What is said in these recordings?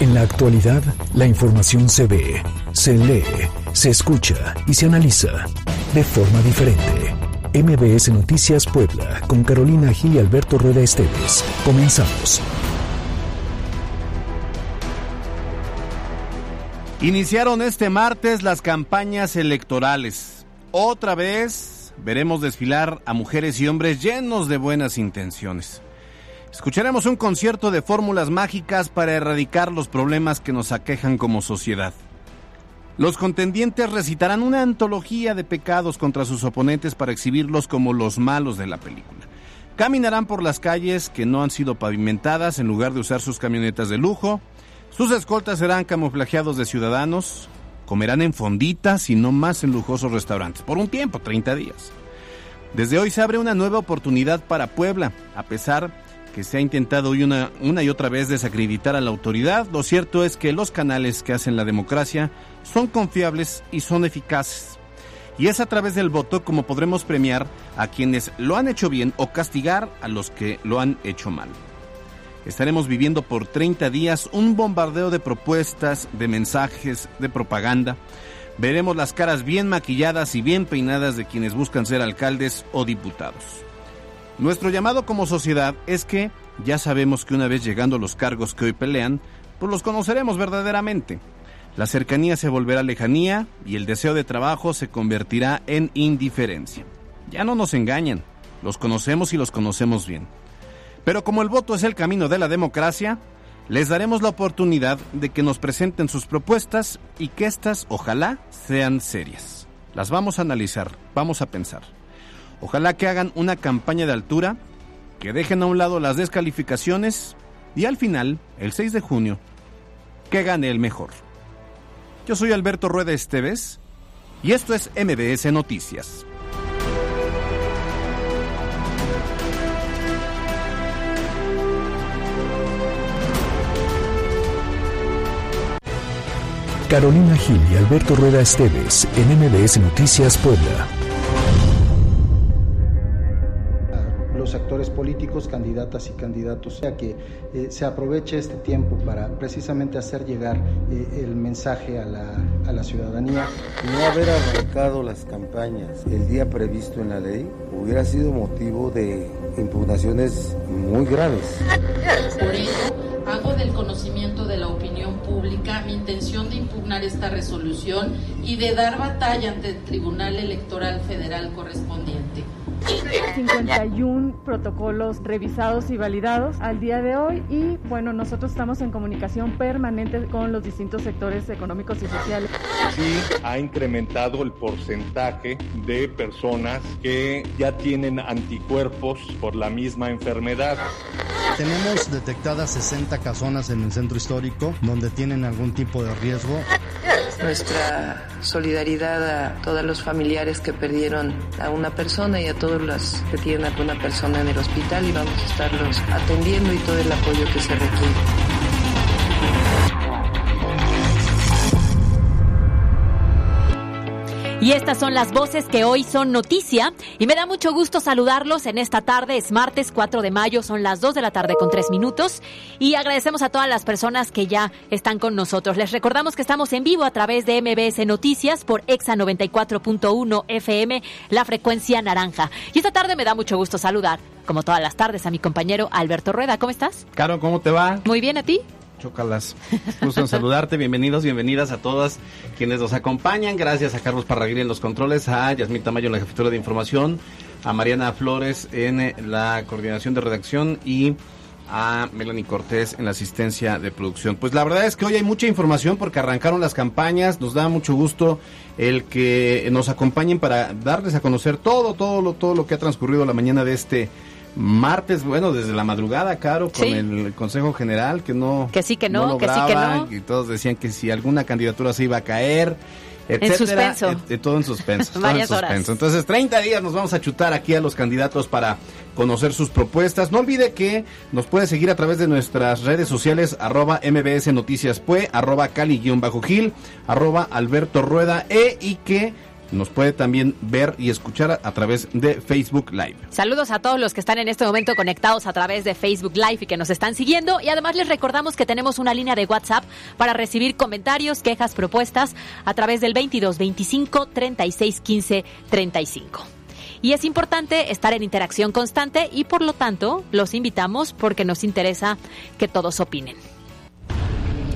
En la actualidad, la información se ve, se lee, se escucha y se analiza de forma diferente. MBS Noticias Puebla, con Carolina Gil y Alberto Rueda Esteves. Comenzamos. Iniciaron este martes las campañas electorales. Otra vez veremos desfilar a mujeres y hombres llenos de buenas intenciones. Escucharemos un concierto de fórmulas mágicas para erradicar los problemas que nos aquejan como sociedad. Los contendientes recitarán una antología de pecados contra sus oponentes para exhibirlos como los malos de la película. Caminarán por las calles que no han sido pavimentadas en lugar de usar sus camionetas de lujo. Sus escoltas serán camuflajeados de ciudadanos. Comerán en fonditas y no más en lujosos restaurantes. Por un tiempo, 30 días. Desde hoy se abre una nueva oportunidad para Puebla, a pesar que se ha intentado una, una y otra vez desacreditar a la autoridad, lo cierto es que los canales que hacen la democracia son confiables y son eficaces. Y es a través del voto como podremos premiar a quienes lo han hecho bien o castigar a los que lo han hecho mal. Estaremos viviendo por 30 días un bombardeo de propuestas, de mensajes, de propaganda. Veremos las caras bien maquilladas y bien peinadas de quienes buscan ser alcaldes o diputados. Nuestro llamado como sociedad es que ya sabemos que una vez llegando los cargos que hoy pelean, pues los conoceremos verdaderamente. La cercanía se volverá lejanía y el deseo de trabajo se convertirá en indiferencia. Ya no nos engañan, los conocemos y los conocemos bien. Pero como el voto es el camino de la democracia, les daremos la oportunidad de que nos presenten sus propuestas y que éstas ojalá sean serias. Las vamos a analizar, vamos a pensar. Ojalá que hagan una campaña de altura, que dejen a un lado las descalificaciones y al final, el 6 de junio, que gane el mejor. Yo soy Alberto Rueda Esteves y esto es MBS Noticias. Carolina Gil y Alberto Rueda Esteves en MBS Noticias Puebla. Los actores políticos, candidatas y candidatos, sea que eh, se aproveche este tiempo para precisamente hacer llegar eh, el mensaje a la, a la ciudadanía. No haber arrancado las campañas el día previsto en la ley hubiera sido motivo de impugnaciones muy graves. Por ello, hago del conocimiento de la opinión pública mi intención de impugnar esta resolución y de dar batalla ante el Tribunal Electoral Federal correspondiente. 51 protocolos revisados y validados al día de hoy y bueno, nosotros estamos en comunicación permanente con los distintos sectores económicos y sociales. Sí, ha incrementado el porcentaje de personas que ya tienen anticuerpos por la misma enfermedad. Tenemos detectadas 60 casonas en el centro histórico donde tienen algún tipo de riesgo. Nuestra solidaridad a todos los familiares que perdieron a una persona y a todos los que tienen alguna persona en el hospital y vamos a estarlos atendiendo y todo el apoyo que se requiere. Y estas son las voces que hoy son noticia. Y me da mucho gusto saludarlos en esta tarde. Es martes 4 de mayo, son las 2 de la tarde con 3 minutos. Y agradecemos a todas las personas que ya están con nosotros. Les recordamos que estamos en vivo a través de MBS Noticias por EXA 94.1 FM, la frecuencia naranja. Y esta tarde me da mucho gusto saludar, como todas las tardes, a mi compañero Alberto Rueda. ¿Cómo estás? Caro, ¿cómo te va? Muy bien, ¿a ti? Chocalas. Gusto en saludarte. Bienvenidos, bienvenidas a todas quienes nos acompañan. Gracias a Carlos Parraguirre en los controles, a Yasmín Tamayo en la jefatura de información, a Mariana Flores en la coordinación de redacción y a Melanie Cortés en la asistencia de producción. Pues la verdad es que hoy hay mucha información porque arrancaron las campañas. Nos da mucho gusto el que nos acompañen para darles a conocer todo, todo todo lo que ha transcurrido la mañana de este martes, bueno, desde la madrugada, Caro, con Sí. el Consejo General, que no. Que sí, que no, que sí, que no. Y todos decían que si alguna candidatura se iba a caer. Etcétera, suspenso. et- et- todo en suspenso. todo en Varias horas. suspenso. Entonces, 30 días nos vamos a chutar aquí a los candidatos para conocer sus propuestas. No olvide que nos puede seguir a través de nuestras redes sociales, arroba MBS Noticias Pue, arroba Cali-Gil, arroba Alberto Rueda, e y que nos puede también ver y escuchar a través de Facebook Live. Saludos a todos los que están en este momento conectados a través de Facebook Live y que nos están siguiendo. Y además les recordamos que tenemos una línea de WhatsApp para recibir comentarios, quejas, propuestas a través del 22 25 36 15 35. Y es importante estar en interacción constante y por lo tanto los invitamos porque nos interesa que todos opinen.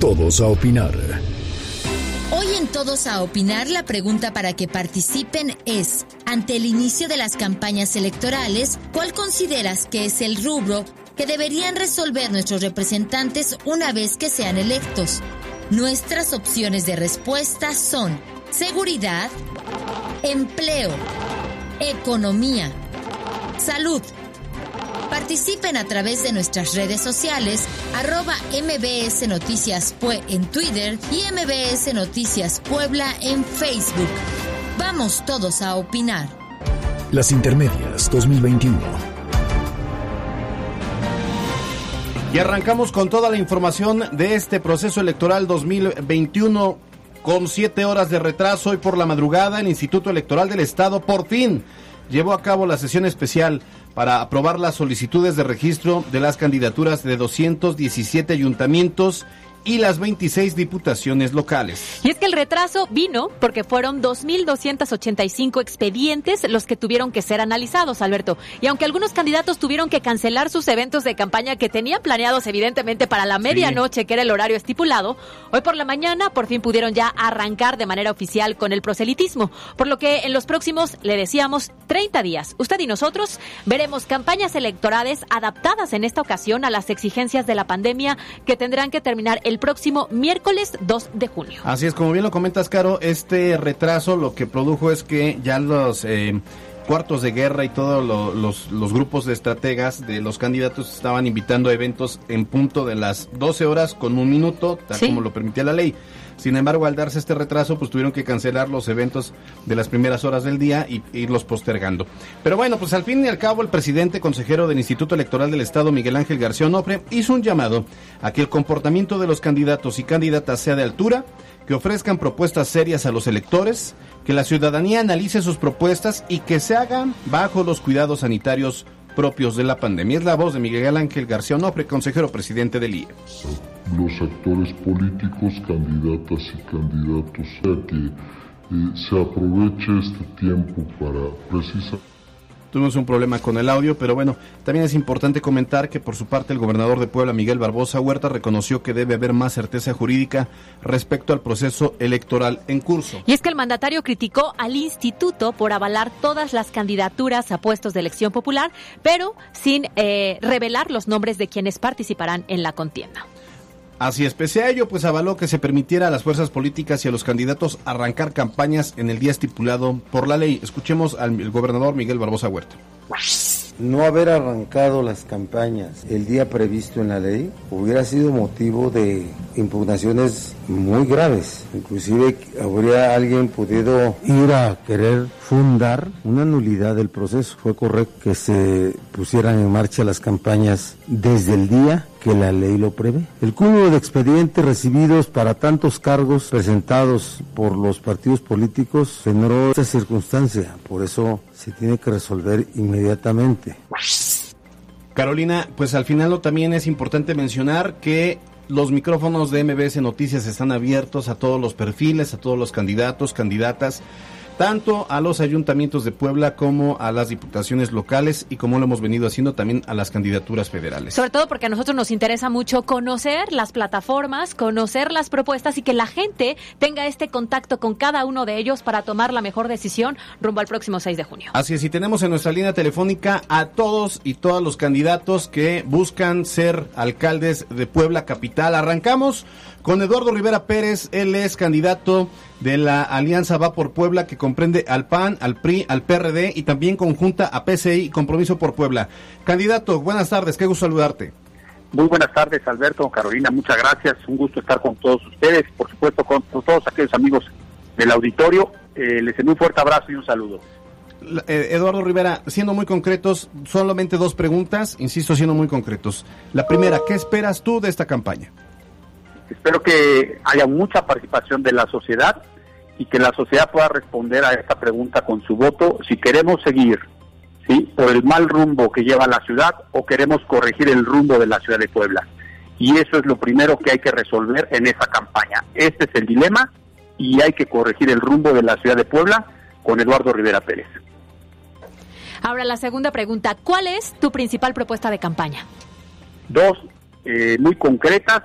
Todos a opinar. Hoy en Todos a Opinar la pregunta para que participen es, ante el inicio de las campañas electorales, ¿cuál consideras que es el rubro que deberían resolver nuestros representantes una vez que sean electos? Nuestras opciones de respuesta son seguridad, empleo, economía, salud. Participen a través de nuestras redes sociales, arroba MBS Noticias Pue en Twitter y MBS Noticias Puebla en Facebook. Vamos todos a opinar. Las Intermedias 2021. Y arrancamos con toda la información de este proceso electoral 2021 con siete horas de retraso hoy por la madrugada. El Instituto Electoral del Estado por fin llevó a cabo la sesión especial para aprobar las solicitudes de registro de las candidaturas de 217 ayuntamientos y las 26 diputaciones locales. Y es que el retraso vino porque fueron 2.285 expedientes los que tuvieron que ser analizados, Alberto. Y aunque algunos candidatos tuvieron que cancelar sus eventos de campaña que tenían planeados evidentemente para la medianoche, que era el horario estipulado, hoy por la mañana por fin pudieron ya arrancar de manera oficial con el proselitismo. Por lo que en los próximos, le decíamos, 30 días, usted y nosotros veremos campañas electorales adaptadas en esta ocasión a las exigencias de la pandemia que tendrán que terminar el el próximo miércoles 2 de junio. Así es, como bien lo comentas, Caro, este retraso lo que produjo es que ya los... Eh, cuartos de guerra y todos los, los, grupos de estrategas de los candidatos estaban invitando a eventos en punto de las 12 horas con un minuto, tal como lo permitía la ley. Sin embargo, al darse este retraso, pues tuvieron que cancelar los eventos de las primeras horas del día y irlos postergando. Pero bueno, pues al fin y al cabo, el presidente consejero del Instituto Electoral del Estado, Miguel Ángel García Onofre, hizo un llamado a que el comportamiento de los candidatos y candidatas sea de altura, que ofrezcan propuestas serias a los electores, que la ciudadanía analice sus propuestas y que se hagan bajo los cuidados sanitarios propios de la pandemia. Es la voz de Miguel Ángel García Onofre, consejero presidente del IE los actores políticos, candidatas y candidatos, sea que eh, se aproveche este tiempo para precisar. Tuvimos un problema con el audio, pero bueno, también es importante comentar que por su parte el gobernador de Puebla, Miguel Barbosa Huerta, reconoció que debe haber más certeza jurídica respecto al proceso electoral en curso. Y es que el mandatario criticó al instituto por avalar todas las candidaturas a puestos de elección popular, pero sin eh, revelar los nombres de quienes participarán en la contienda. Así es, pese a ello, pues avaló que se permitiera a las fuerzas políticas y a los candidatos arrancar campañas en el día estipulado por la ley. Escuchemos al gobernador Miguel Barbosa Huerta. No haber arrancado las campañas el día previsto en la ley hubiera sido motivo de impugnaciones muy graves. Inclusive habría alguien podido ir a querer fundar una nulidad del proceso. Fue correcto que se pusieran en marcha las campañas desde el día que la ley lo prevé. El cúmulo de expedientes recibidos para tantos cargos presentados por los partidos políticos generó esta circunstancia, por eso se tiene que resolver inmediatamente. Carolina, pues al final también es importante mencionar que los micrófonos de MBS Noticias están abiertos a todos los perfiles, a todos los candidatos, candidatas tanto a los ayuntamientos de Puebla como a las diputaciones locales y como lo hemos venido haciendo también a las candidaturas federales. Sobre todo porque a nosotros nos interesa mucho conocer las plataformas, conocer las propuestas y que la gente tenga este contacto con cada uno de ellos para tomar la mejor decisión rumbo al próximo 6 de junio. Así es, y tenemos en nuestra línea telefónica a todos y todas los candidatos que buscan ser alcaldes de Puebla Capital. Arrancamos con Eduardo Rivera Pérez, él es candidato de la Alianza Va por Puebla que comprende al PAN, al PRI, al PRD y también conjunta a PCI Compromiso por Puebla. Candidato, buenas tardes, qué gusto saludarte. Muy buenas tardes, Alberto, Carolina, muchas gracias. Un gusto estar con todos ustedes, por supuesto con, todos aquellos amigos del auditorio. Eh, les envío un fuerte abrazo y un saludo. Eh, Eduardo Rivera, siendo muy concretos, solamente dos preguntas, insisto, siendo muy concretos. La primera, ¿qué esperas tú de esta campaña? Espero que haya mucha participación de la sociedad y que la sociedad pueda responder a esta pregunta con su voto si queremos seguir ¿sí? por el mal rumbo que lleva la ciudad o queremos corregir el rumbo de la ciudad de Puebla. Y eso es lo primero que hay que resolver en esa campaña. Este es el dilema y hay que corregir el rumbo de la ciudad de Puebla con Eduardo Rivera Pérez. Ahora la segunda pregunta, ¿cuál es tu principal propuesta de campaña? Dos, eh, muy concretas,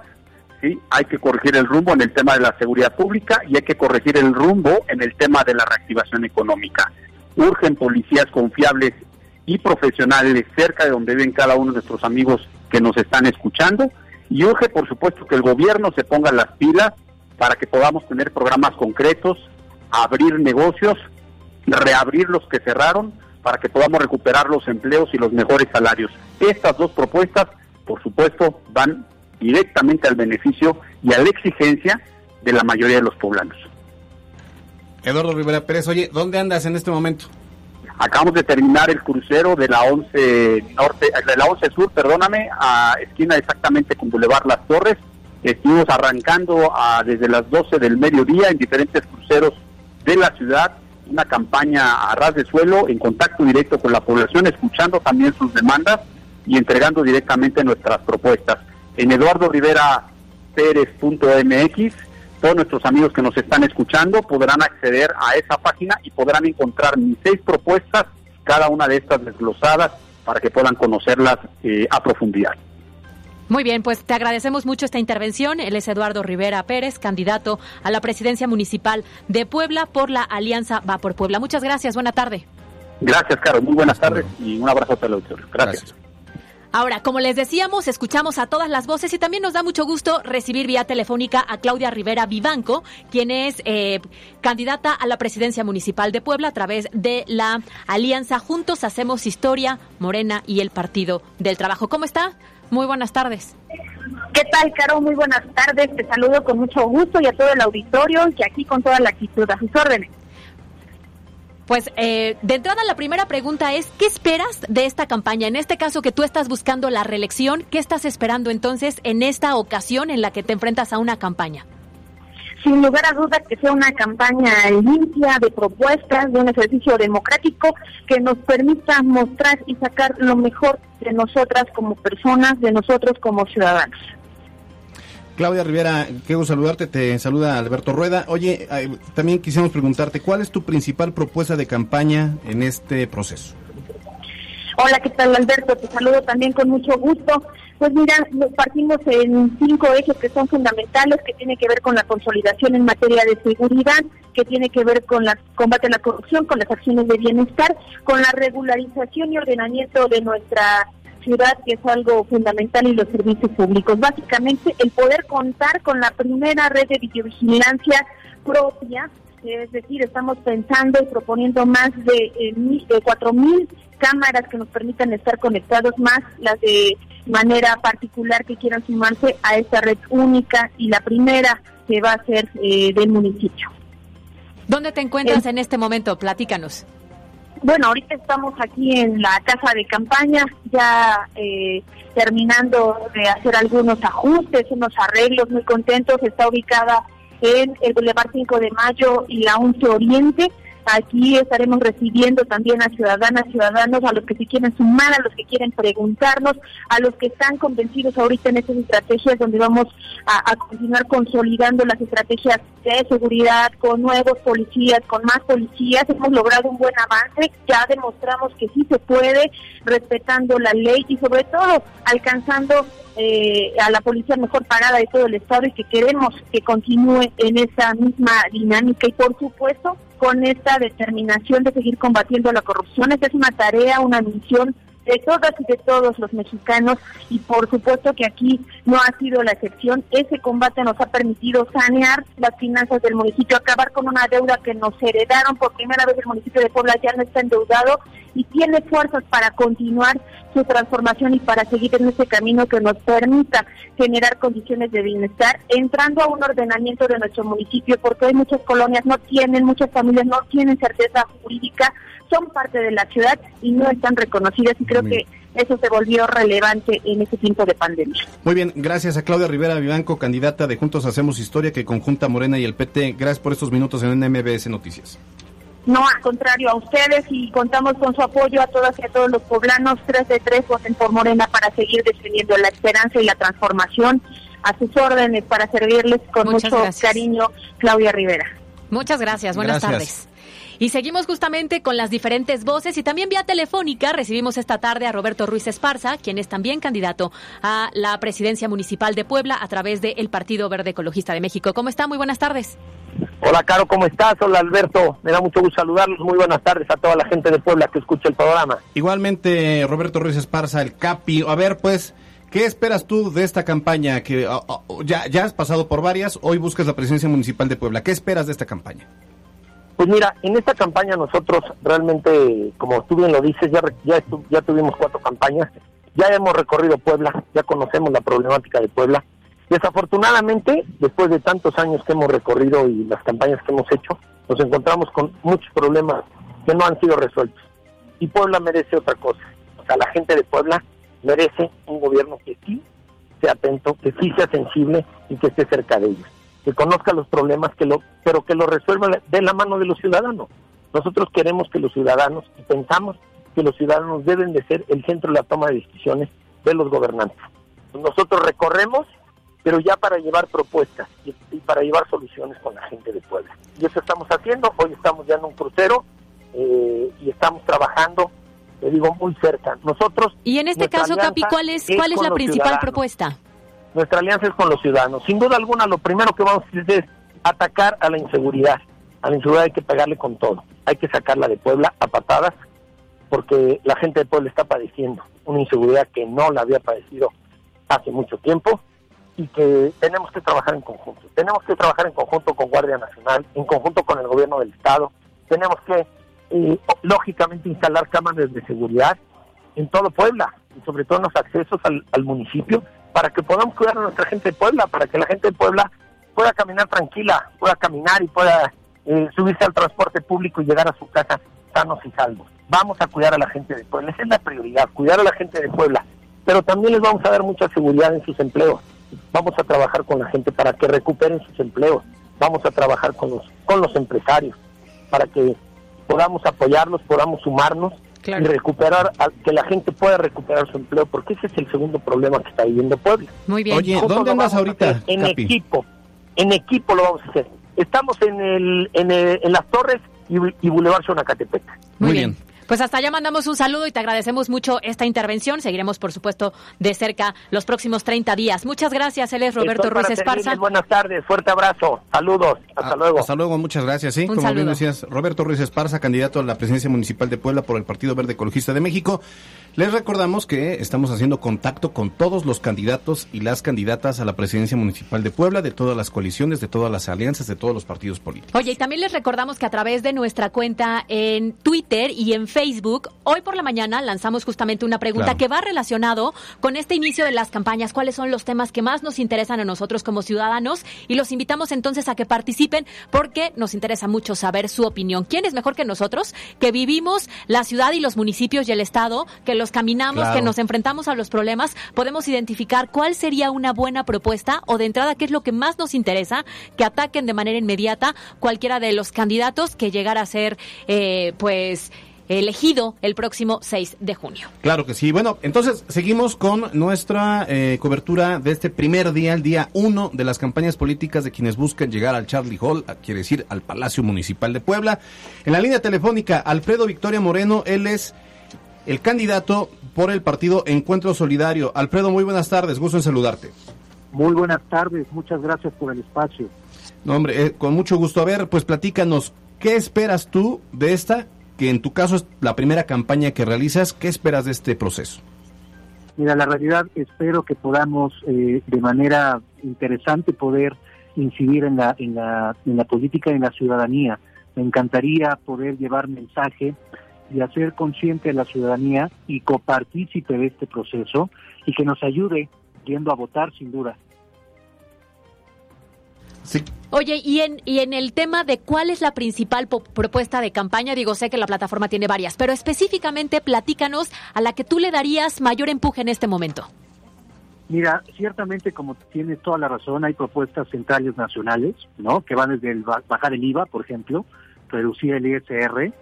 ¿sí? hay que corregir el rumbo en el tema de la seguridad pública y hay que corregir el rumbo en el tema de la reactivación económica. Urgen policías confiables y profesionales cerca de donde viven cada uno de nuestros amigos que nos están escuchando y urge por supuesto que el gobierno se ponga las pilas para que podamos tener programas concretos, abrir negocios, reabrir los que cerraron para que podamos recuperar los empleos y los mejores salarios. Estas dos propuestas, por supuesto, van directamente al beneficio y a la exigencia de la mayoría de los poblanos. Eduardo Rivera Pérez, oye, ¿dónde andas en este momento? Acabamos de terminar el crucero de la 11 norte, de la 11 sur, perdóname, a esquina exactamente con Boulevard Las Torres. Estuvimos arrancando a, desde las 12 del mediodía en diferentes cruceros de la ciudad, una campaña a ras de suelo, en contacto directo con la población, escuchando también sus demandas y entregando directamente nuestras propuestas. En Eduardo Rivera Pérez.mx, todos nuestros amigos que nos están escuchando podrán acceder a esa página y podrán encontrar mis seis propuestas, cada una de estas desglosadas, para que puedan conocerlas eh, a profundidad. Muy bien, pues te agradecemos mucho esta intervención. Él es Eduardo Rivera Pérez, candidato a la presidencia municipal de Puebla por la Alianza Va por Puebla. Muchas gracias, buena tarde. Gracias, Caro. Muy buenas tardes y un abrazo a el auditorio. gracias. Ahora, como les decíamos, escuchamos a todas las voces y también nos da mucho gusto recibir vía telefónica a Claudia Rivera Vivanco, quien es eh, candidata a la presidencia municipal de Puebla a través de la alianza Juntos Hacemos Historia, Morena y el Partido del Trabajo. ¿Cómo está? Muy buenas tardes. ¿Qué tal, Caro? Muy buenas tardes. Te saludo con mucho gusto y a todo el auditorio y aquí con toda la actitud a sus órdenes. Pues eh, de entrada la primera pregunta es, ¿qué esperas de esta campaña? En este caso que tú estás buscando la reelección, ¿qué estás esperando entonces en esta ocasión en la que te enfrentas a una campaña? Sin lugar a dudas que sea una campaña limpia de propuestas, de un ejercicio democrático que nos permita mostrar y sacar lo mejor de nosotras como personas, de nosotros como ciudadanos. Claudia Rivera, quiero saludarte, te saluda Alberto Rueda. Oye, también quisiéramos preguntarte, ¿cuál es tu principal propuesta de campaña en este proceso? Hola, ¿qué tal Alberto? Te saludo también con mucho gusto. Pues mira, partimos en cinco ejes que son fundamentales, que tiene que ver con la consolidación en materia de seguridad, que tiene que ver con el combate a la corrupción, con las acciones de bienestar, con la regularización y ordenamiento de nuestra ciudad, que es algo fundamental, y los servicios públicos. Básicamente, el poder contar con la primera red de videovigilancia propia, es decir, estamos pensando y proponiendo más de, eh, de 4.000 cámaras que nos permitan estar conectados, más las de manera particular que quieran sumarse a esta red única y la primera que va a ser eh, del municipio. ¿Dónde te encuentras en este momento? Platícanos. Bueno, ahorita estamos aquí en la casa de campaña, ya eh, terminando de hacer algunos ajustes, unos arreglos, muy contentos. Está ubicada en el Boulevard 5 de Mayo y la 11 Oriente. Aquí estaremos recibiendo también a ciudadanas, ciudadanos, a los que se quieren sumar, a los que quieren preguntarnos, a los que están convencidos ahorita en estas estrategias donde vamos a, continuar consolidando las estrategias de seguridad con nuevos policías, con más policías. Hemos logrado un buen avance, ya demostramos que sí se puede, respetando la ley y sobre todo alcanzando eh, a la policía mejor pagada de todo el Estado y que queremos que continúe en esa misma dinámica y por supuesto con esta determinación de seguir combatiendo la corrupción. Esta es una tarea, una misión de todas y de todos los mexicanos y por supuesto que aquí no ha sido la excepción. Ese combate nos ha permitido sanear las finanzas del municipio, acabar con una deuda que nos heredaron por primera vez el municipio de Puebla ya no está endeudado y tiene fuerzas para continuar su transformación y para seguir en ese camino que nos permita generar condiciones de bienestar, entrando a un ordenamiento de nuestro municipio, porque hay muchas colonias no tienen, muchas familias no tienen certeza jurídica, son parte de la ciudad y no están reconocidas y creo que eso se volvió relevante en ese tiempo de pandemia. Muy bien, gracias a Claudia Rivera Vivanco, candidata de Juntos Hacemos Historia, que conjunta Morena y el PT. Gracias por estos minutos en MBS Noticias. No, al contrario, a ustedes y contamos con su apoyo a todas y a todos los poblanos. Tres de tres voten por Morena para seguir defendiendo la esperanza y la transformación. A sus órdenes para servirles con mucho cariño, Claudia Rivera. Muchas gracias, buenas tardes. Y seguimos justamente con las diferentes voces y también vía telefónica recibimos esta tarde a Roberto Ruiz Esparza, quien es también candidato a la presidencia municipal de Puebla a través del Partido Verde Ecologista de México. ¿Cómo está? Muy buenas tardes. Hola, Caro, ¿cómo estás? Hola, Alberto. Me da mucho gusto saludarlos. Muy buenas tardes a toda la gente de Puebla que escucha el programa. Igualmente, Roberto Ruiz Esparza, el CAPI. A ver, pues, ¿qué esperas tú de esta campaña? Que ah, ah, ya, ya has pasado por varias, hoy buscas la presidencia municipal de Puebla. ¿Qué esperas de esta campaña? Pues mira, en esta campaña nosotros realmente, como tú bien lo dices, ya, ya, ya tuvimos cuatro campañas, ya hemos recorrido Puebla, ya conocemos la problemática de Puebla. Desafortunadamente, después de tantos años que hemos recorrido y las campañas que hemos hecho, nos encontramos con muchos problemas que no han sido resueltos. Y Puebla merece otra cosa. O sea, la gente de Puebla merece un gobierno que sí sea atento, que sí sea sensible y que esté cerca de ellos que conozca los problemas, que lo, pero que lo resuelva de la mano de los ciudadanos. Nosotros queremos que los ciudadanos, y pensamos que los ciudadanos deben de ser el centro de la toma de decisiones de los gobernantes. Nosotros recorremos, pero ya para llevar propuestas y, para llevar soluciones con la gente de Puebla. Y eso estamos haciendo, hoy estamos ya en un crucero eh, y estamos trabajando, te digo, muy cerca. Nosotros... Y en este caso, Capi, ¿cuál es, cuál es la principal propuesta? Nuestra alianza es con los ciudadanos. Sin duda alguna, lo primero que vamos a hacer es atacar a la inseguridad. A la inseguridad hay que pegarle con todo. Hay que sacarla de Puebla a patadas, porque la gente de Puebla está padeciendo una inseguridad que no la había padecido hace mucho tiempo y que tenemos que trabajar en conjunto. Tenemos que trabajar en conjunto con Guardia Nacional, en conjunto con el gobierno del Estado. Tenemos que, eh, lógicamente, instalar cámaras de seguridad en todo Puebla y sobre todo en los accesos al, municipio para que podamos cuidar a nuestra gente de Puebla, para que la gente de Puebla pueda caminar tranquila, pueda caminar y pueda eh, subirse al transporte público y llegar a su casa sanos y salvos. Vamos a cuidar a la gente de Puebla, esa es la prioridad, cuidar a la gente de Puebla, pero también les vamos a dar mucha seguridad en sus empleos. Vamos a trabajar con la gente para que recuperen sus empleos. Vamos a trabajar con los con los empresarios para que podamos apoyarlos, podamos sumarnos y recuperar, que la gente pueda recuperar su empleo, porque ese es el segundo problema que está viviendo Puebla. Muy bien. Oye, ¿dónde andas ahorita? En equipo, en equipo lo vamos a hacer. Estamos en, el, en, en las torres y, y Boulevard Xonacatepec. Muy, bien. Pues hasta allá mandamos un saludo y te agradecemos mucho esta intervención. Seguiremos, por supuesto, de cerca los próximos 30 días. Muchas gracias. Él es Roberto Ruiz Esparza. Buenas tardes, fuerte abrazo. Saludos. Hasta ah, luego. Hasta luego, muchas gracias. Sí, como bien decías, Roberto Ruiz Esparza, candidato a la presidencia municipal de Puebla por el Partido Verde Ecologista de México. Les recordamos que estamos haciendo contacto con todos los candidatos y las candidatas a la presidencia municipal de Puebla, de todas las coaliciones, de todas las alianzas, de todos los partidos políticos. Oye, y también les recordamos que a través de nuestra cuenta en Twitter y en Facebook, hoy por la mañana lanzamos justamente una pregunta que va relacionado con este inicio de las campañas, cuáles son los temas que más nos interesan a nosotros como ciudadanos y los invitamos entonces a que participen porque nos interesa mucho saber su opinión. ¿Quién es mejor que nosotros que vivimos la ciudad y los municipios y el estado que los caminamos, que nos enfrentamos a los problemas, podemos identificar cuál sería una buena propuesta o de entrada qué es lo que más nos interesa que ataquen de manera inmediata cualquiera de los candidatos que llegara a ser, eh, pues, elegido el próximo 6 de junio. Claro que sí. Bueno, entonces seguimos con nuestra eh, cobertura de este primer día, el día 1 de las campañas políticas de quienes buscan llegar al Charlie Hall, quiere decir al Palacio Municipal de Puebla. En la línea telefónica, Alfredo Victoria Moreno, él es el candidato por el partido Encuentro Solidario. Alfredo, muy buenas tardes, gusto en saludarte. Muy buenas tardes, muchas gracias por el espacio. No, hombre, eh, con mucho gusto. A ver, pues platícanos, ¿qué esperas tú de esta, que en tu caso es la primera campaña que realizas? ¿Qué esperas de este proceso? Mira, la realidad espero que podamos eh, de manera interesante poder incidir en la, en la, en la política y en la ciudadanía. Me encantaría poder llevar mensaje y hacer consciente a la ciudadanía y copartícipe de este proceso y que nos ayude yendo a votar sin duda. Sí. Oye, y en, y en el tema de cuál es la principal propuesta de campaña, digo, sé que la plataforma tiene varias, pero específicamente platícanos a la que tú le darías mayor empuje en este momento. Mira, ciertamente, como tienes toda la razón, hay propuestas centrales nacionales, ¿no? Que van desde el bajar el IVA, por ejemplo, reducir el ISR,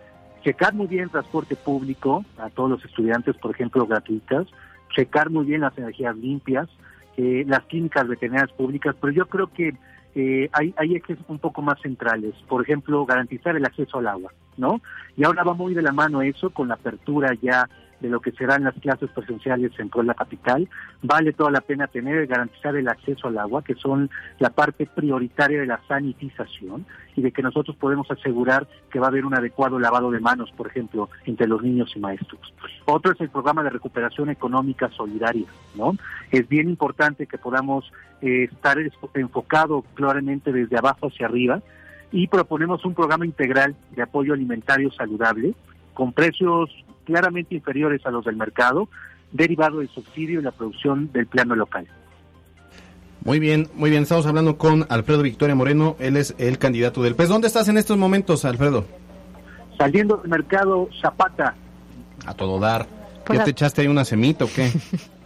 checar muy bien el transporte público a todos los estudiantes, por ejemplo, gratuitas, checar muy bien las energías limpias, eh, las clínicas veterinarias públicas, pero yo creo que eh, hay, hay ejes un poco más centrales. Por ejemplo, garantizar el acceso al agua, ¿no? Y ahora va muy de la mano eso con la apertura ya de lo que serán las clases presenciales en la Capital, vale toda la pena tener garantizar el acceso al agua, que son la parte prioritaria de la sanitización y de que nosotros podemos asegurar que va a haber un adecuado lavado de manos, por ejemplo, entre los niños y maestros. Otro es el programa de recuperación económica solidaria, ¿no? Es bien importante que podamos eh, estar enfocado claramente desde abajo hacia arriba y proponemos un programa integral de apoyo alimentario saludable con precios claramente inferiores a los del mercado, derivado del subsidio y la producción del plano local. Muy bien, muy bien. Estamos hablando con Alfredo Victoria Moreno. Él es el candidato del PES. ¿Dónde estás en estos momentos, Alfredo? Saliendo del mercado Zapata. A todo dar. Pues ¿Ya te echaste ahí una semita o qué?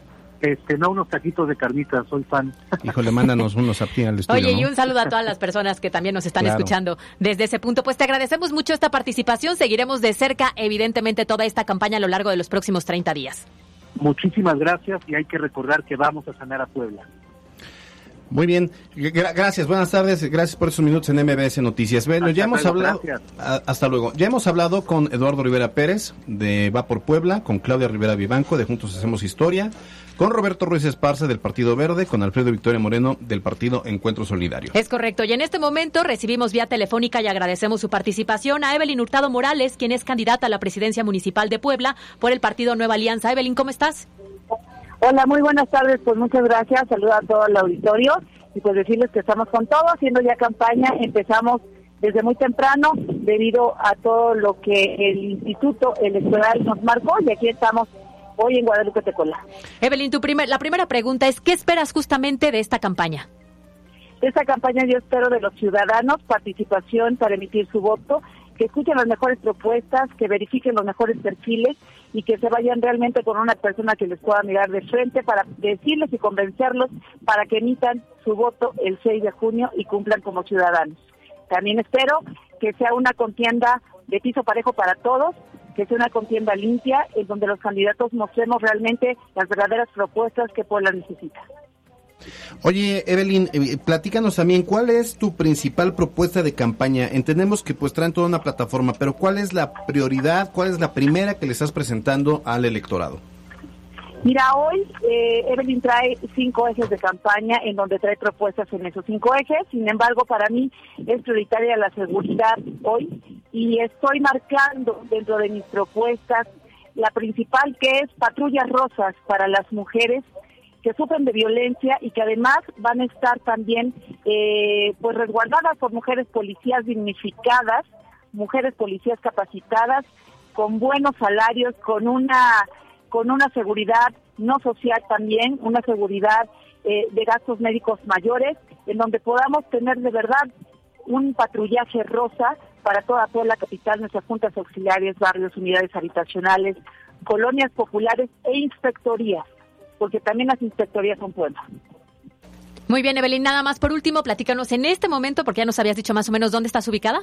Este, no unos taquitos de carnitas, soy fan. Híjole, mándanos unos a ti al estudio. Oye, y un saludo a todas las personas que también nos están escuchando desde ese punto. Pues te agradecemos mucho esta participación. Seguiremos de cerca, evidentemente, toda esta campaña a lo largo de los próximos 30 días. Muchísimas gracias y hay que recordar que vamos a sanar a Puebla. Muy bien, gracias, buenas tardes, gracias por esos minutos en MBS Noticias. Bueno, ya hemos hablado, hasta luego, ya hemos hablado con Eduardo Rivera Pérez de Va por Puebla, con Claudia Rivera Vivanco de Juntos Hacemos Historia, con Roberto Ruiz Esparza del Partido Verde, con Alfredo Victoria Moreno del Partido Encuentro Solidario. Es correcto, y en este momento recibimos vía telefónica y agradecemos su participación a Evelyn Hurtado Morales, quien es candidata a la presidencia municipal de Puebla por el Partido Nueva Alianza. Evelyn, ¿cómo estás? Hola, muy buenas tardes, pues muchas gracias, saludos a todo el auditorio. Y pues decirles que estamos con todo, haciendo ya campaña, empezamos desde muy temprano debido a todo lo que el Instituto Electoral nos marcó. Y aquí estamos hoy en Guadalupe Tecola. Evelyn, tu primer, la primera pregunta es, ¿qué esperas justamente de esta campaña? De esta campaña yo espero de los ciudadanos participación para emitir su voto, que escuchen las mejores propuestas, que verifiquen los mejores perfiles y que se vayan realmente con una persona que les pueda mirar de frente para decirles y convencerlos para que emitan su voto el 6 de junio y cumplan como ciudadanos. También espero que sea una contienda de piso parejo para todos, que sea una contienda limpia, en donde los candidatos mostremos realmente las verdaderas propuestas que Puebla necesita. Oye, Evelyn, eh, platícanos también, ¿cuál es tu principal propuesta de campaña? Entendemos que pues traen toda una plataforma, pero ¿cuál es la prioridad, cuál es la primera que le estás presentando al electorado? Mira, hoy eh, Evelyn trae cinco ejes de campaña en donde trae propuestas en esos cinco ejes. Sin embargo, para mí es prioritaria la seguridad hoy y estoy marcando dentro de mis propuestas la principal que es patrullas rosas para las mujeres que sufren de violencia y que además van a estar también eh, pues resguardadas por mujeres policías dignificadas, mujeres policías capacitadas, con buenos salarios, con una con una seguridad no social también, una seguridad eh, de gastos médicos mayores, en donde podamos tener de verdad un patrullaje rosa para toda, toda la capital, nuestras juntas auxiliares, barrios, unidades habitacionales, colonias populares e inspectorías, porque también las inspectorías son buenas. Muy bien, Evelyn, nada más por último, platícanos en este momento, porque ya nos habías dicho más o menos dónde estás ubicada.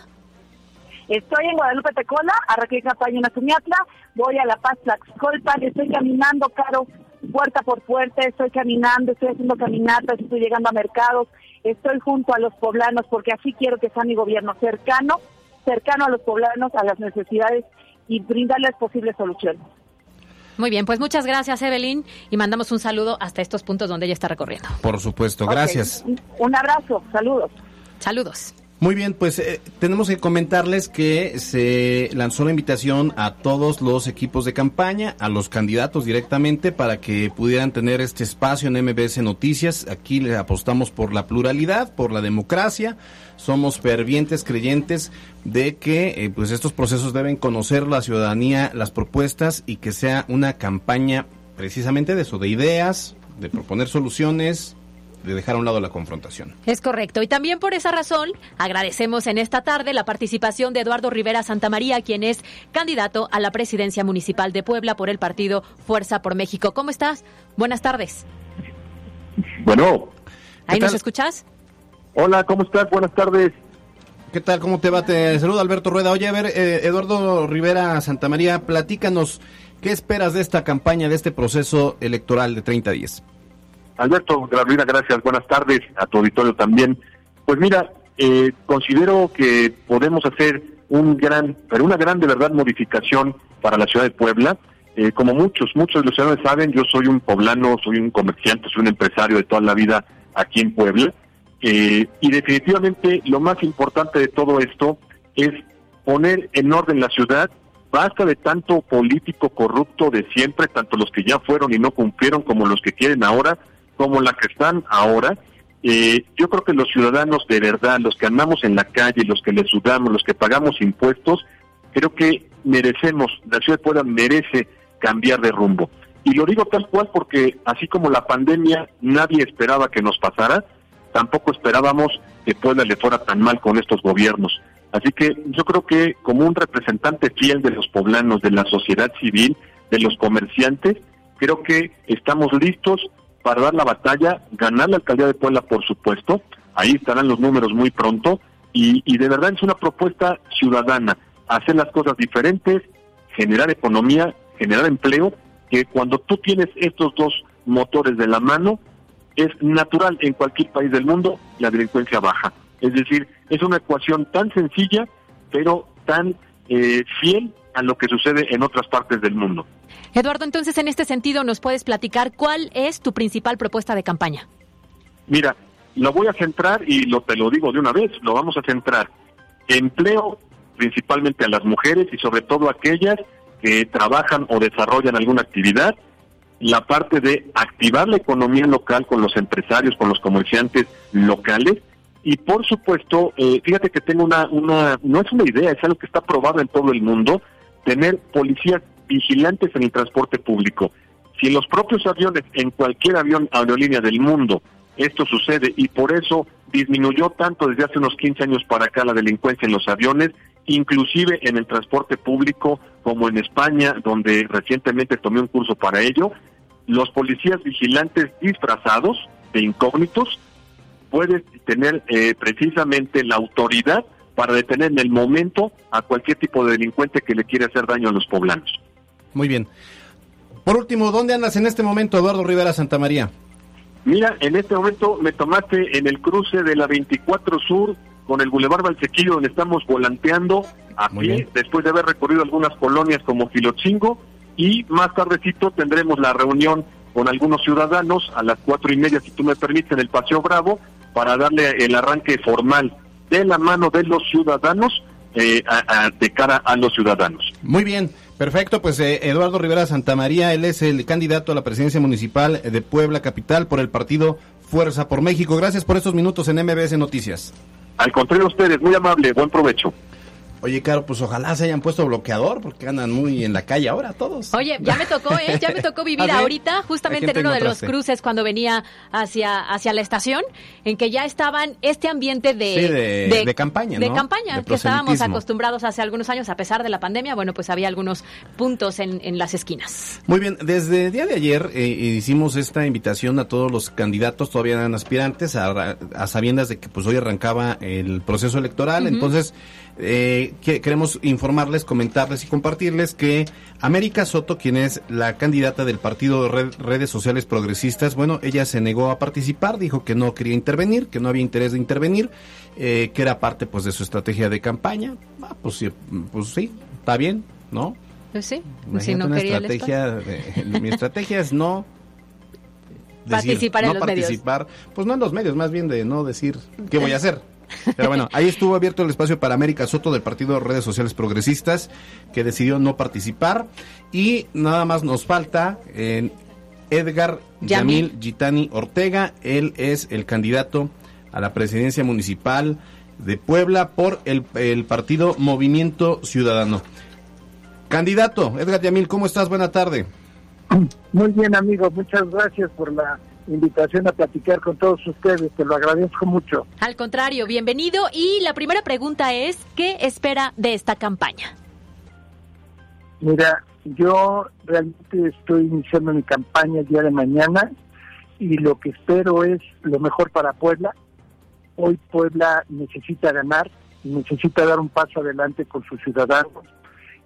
Estoy en Guadalupe Tecola, arranqué campaña en Sumiatla, voy a La Paz Tlaxcolpan, estoy caminando, Caro, puerta por puerta, estoy caminando, estoy haciendo caminatas, estoy llegando a mercados, estoy junto a los poblanos porque así quiero que sea mi gobierno cercano, cercano a los poblanos, a las necesidades y brindarles posibles soluciones. Muy bien, pues muchas gracias Evelyn y mandamos un saludo hasta estos puntos donde ella está recorriendo. Por supuesto, gracias. Un abrazo, saludos. Saludos. Muy bien, pues eh, tenemos que comentarles que se lanzó la invitación a todos los equipos de campaña, a los candidatos directamente, para que pudieran tener este espacio en MBS Noticias. Aquí le apostamos por la pluralidad, por la democracia. Somos fervientes creyentes de que eh, pues estos procesos deben conocer la ciudadanía, las propuestas y que sea una campaña precisamente de eso, de ideas, de proponer soluciones de dejar a un lado la confrontación. Es correcto. Y también por esa razón agradecemos en esta tarde la participación de Eduardo Rivera Santamaría, quien es candidato a la presidencia municipal de Puebla por el partido Fuerza por México. ¿Cómo estás? Buenas tardes. Bueno. ¿Ahí nos escuchas? Hola, ¿cómo estás? Buenas tardes. ¿Qué tal? ¿Cómo te va? Te saluda Alberto Rueda. Oye, a ver, eh, Eduardo Rivera Santamaría, platícanos, ¿qué esperas de esta campaña, de este proceso electoral de 30 días? Alberto, Carolina, gracias. Buenas tardes a tu auditorio también. Pues mira, eh, considero que podemos hacer un gran, pero una gran de verdad modificación para la ciudad de Puebla. Eh, como muchos, muchos de los ciudadanos saben, yo soy un poblano, soy un comerciante, soy un empresario de toda la vida aquí en Puebla eh, y definitivamente lo más importante de todo esto es poner en orden la ciudad. Basta de tanto político corrupto de siempre, tanto los que ya fueron y no cumplieron como los que quieren ahora, como la que están ahora. Eh, yo creo que los ciudadanos de verdad, los que andamos en la calle, los que le sudamos, los que pagamos impuestos, creo que merecemos, la ciudad de Puebla merece cambiar de rumbo. Y lo digo tal cual porque así como la pandemia nadie esperaba que nos pasara, tampoco esperábamos que Puebla le fuera tan mal con estos gobiernos. Así que yo creo que como un representante fiel de los poblanos, de la sociedad civil, de los comerciantes, creo que estamos listos para la batalla, ganar la alcaldía de Puebla, por supuesto. Ahí estarán los números muy pronto. Y, y de verdad es una propuesta ciudadana, hacer las cosas diferentes, generar economía, generar empleo, que cuando tú tienes estos dos motores de la mano, es natural en cualquier país del mundo la delincuencia baja. Es decir, es una ecuación tan sencilla, pero tan eh, fiel a lo que sucede en otras partes del mundo. Eduardo, entonces en este sentido nos puedes platicar cuál es tu principal propuesta de campaña. Mira, lo voy a centrar y lo te lo digo de una vez, lo vamos a centrar. Empleo principalmente a las mujeres y sobre todo a aquellas que trabajan o desarrollan alguna actividad la parte de activar la economía local con los empresarios, con los comerciantes locales y por supuesto, eh, fíjate que tengo una, una, no es una idea, es algo que está probado en todo el mundo, tener policías vigilantes en el transporte público. Si en los propios aviones, en cualquier avión aerolínea del mundo, esto sucede y por eso disminuyó tanto desde hace unos 15 años para acá la delincuencia en los aviones, inclusive en el transporte público como en España, donde recientemente tomé un curso para ello, los policías vigilantes disfrazados de incógnitos pueden tener eh, precisamente la autoridad para detener en el momento a cualquier tipo de delincuente que le quiere hacer daño a los poblanos. Muy bien. Por último, ¿dónde andas en este momento, Eduardo Rivera Santa María? Mira, en este momento me tomaste en el cruce de la 24 Sur con el Boulevard Valsequillo, donde estamos volanteando a pie, después de haber recorrido algunas colonias como Filochingo, y más tardecito tendremos la reunión con algunos ciudadanos a las cuatro y media, si tú me permites, en el Paseo Bravo, para darle el arranque formal de la mano de los ciudadanos eh, de cara a los ciudadanos. Muy bien, perfecto. Pues eh, Eduardo Rivera Santamaría, él es el candidato a la presidencia municipal de Puebla Capital por el partido Fuerza por México. Gracias por estos minutos en MBS Noticias. Al contrario, ustedes, muy amable, buen provecho. Oye, Caro, pues ojalá se hayan puesto bloqueador porque andan muy en la calle ahora todos. Oye, ya me tocó, ¿eh? Ya me tocó vivir ¿Ah, ahorita, justamente en uno de los cruces cuando venía hacia, hacia la estación, en que ya estaban este ambiente de, de, campaña, De campaña, que estábamos acostumbrados hace algunos años, a pesar de la pandemia, bueno, pues había algunos puntos en, en las esquinas. Muy bien, desde el día de ayer eh, hicimos esta invitación a todos los candidatos, todavía eran aspirantes, a, a sabiendas de que pues hoy arrancaba el proceso electoral, entonces eh, que, queremos informarles, comentarles y compartirles que América Soto, quien es la candidata del partido de redes sociales progresistas, bueno, ella se negó a participar, dijo que no quería intervenir, que no había interés de intervenir, eh, que era parte pues de su estrategia de campaña. Ah, pues, sí, pues sí, está bien, ¿no? Pues sí, si no quería estrategia mi estrategia es no participar en no los participar, pues no en los medios, más bien de no decir qué voy a hacer. Pero bueno, ahí estuvo abierto el espacio para América Soto del Partido Redes Sociales Progresistas, que decidió no participar. Y nada más nos falta en Edgar Yamil Gitani Ortega. Él es el candidato a la presidencia municipal de Puebla por el, el partido Movimiento Ciudadano. Candidato, Edgar Yamil, ¿cómo estás? Buena tarde. Muy bien, amigo. Muchas gracias por la invitación a platicar con todos ustedes, te lo agradezco mucho. Al contrario, bienvenido. Y la primera pregunta es, ¿qué espera de esta campaña? Mira, yo realmente estoy iniciando mi campaña el día de mañana y lo que espero es lo mejor para Puebla. Hoy Puebla necesita ganar, necesita dar un paso adelante con sus ciudadanos.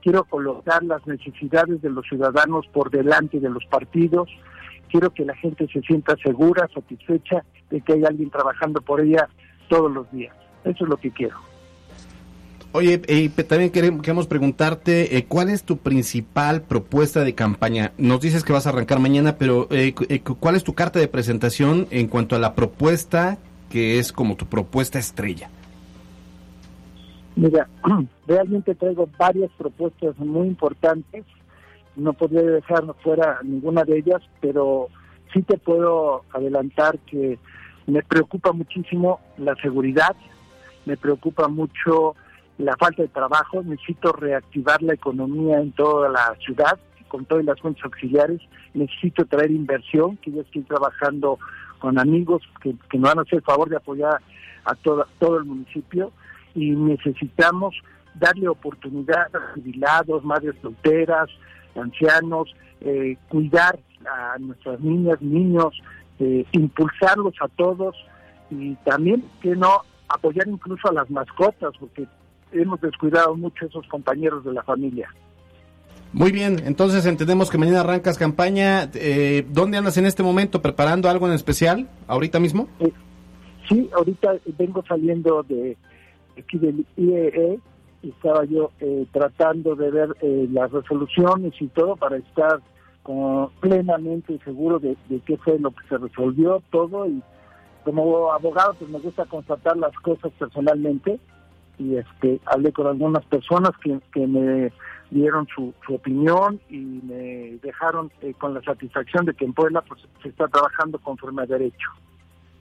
Quiero colocar las necesidades de los ciudadanos por delante de los partidos. Quiero que la gente se sienta segura, satisfecha de que hay alguien trabajando por ella todos los días. Eso es lo que quiero. Oye, eh, también queremos preguntarte, eh, ¿cuál es tu principal propuesta de campaña? Nos dices que vas a arrancar mañana, pero eh, ¿cuál es tu carta de presentación en cuanto a la propuesta que es como tu propuesta estrella? Mira, realmente traigo varias propuestas muy importantes. No podría dejar fuera ninguna de ellas, pero sí te puedo adelantar que me preocupa muchísimo la seguridad, me preocupa mucho la falta de trabajo, necesito reactivar la economía en toda la ciudad, con todas las fuentes auxiliares, necesito traer inversión, que yo estoy trabajando con amigos que, que me van a hacer el favor de apoyar a todo, todo el municipio y necesitamos darle oportunidad a jubilados, madres solteras, ancianos, eh, cuidar a nuestras niñas, niños, eh, impulsarlos a todos y también que no apoyar incluso a las mascotas, porque hemos descuidado mucho a esos compañeros de la familia. Muy bien, entonces entendemos que mañana arrancas campaña. Eh, ¿Dónde andas en este momento? ¿Preparando algo en especial ahorita mismo? Eh, sí, ahorita vengo saliendo de aquí del IEE y estaba yo eh, tratando de ver eh, las resoluciones y todo para estar plenamente seguro de, de qué fue lo que se resolvió todo y como abogado pues me gusta constatar las cosas personalmente y este hablé con algunas personas que, que me dieron su, opinión y me dejaron eh, con la satisfacción de que en Puebla pues, se está trabajando conforme a derecho.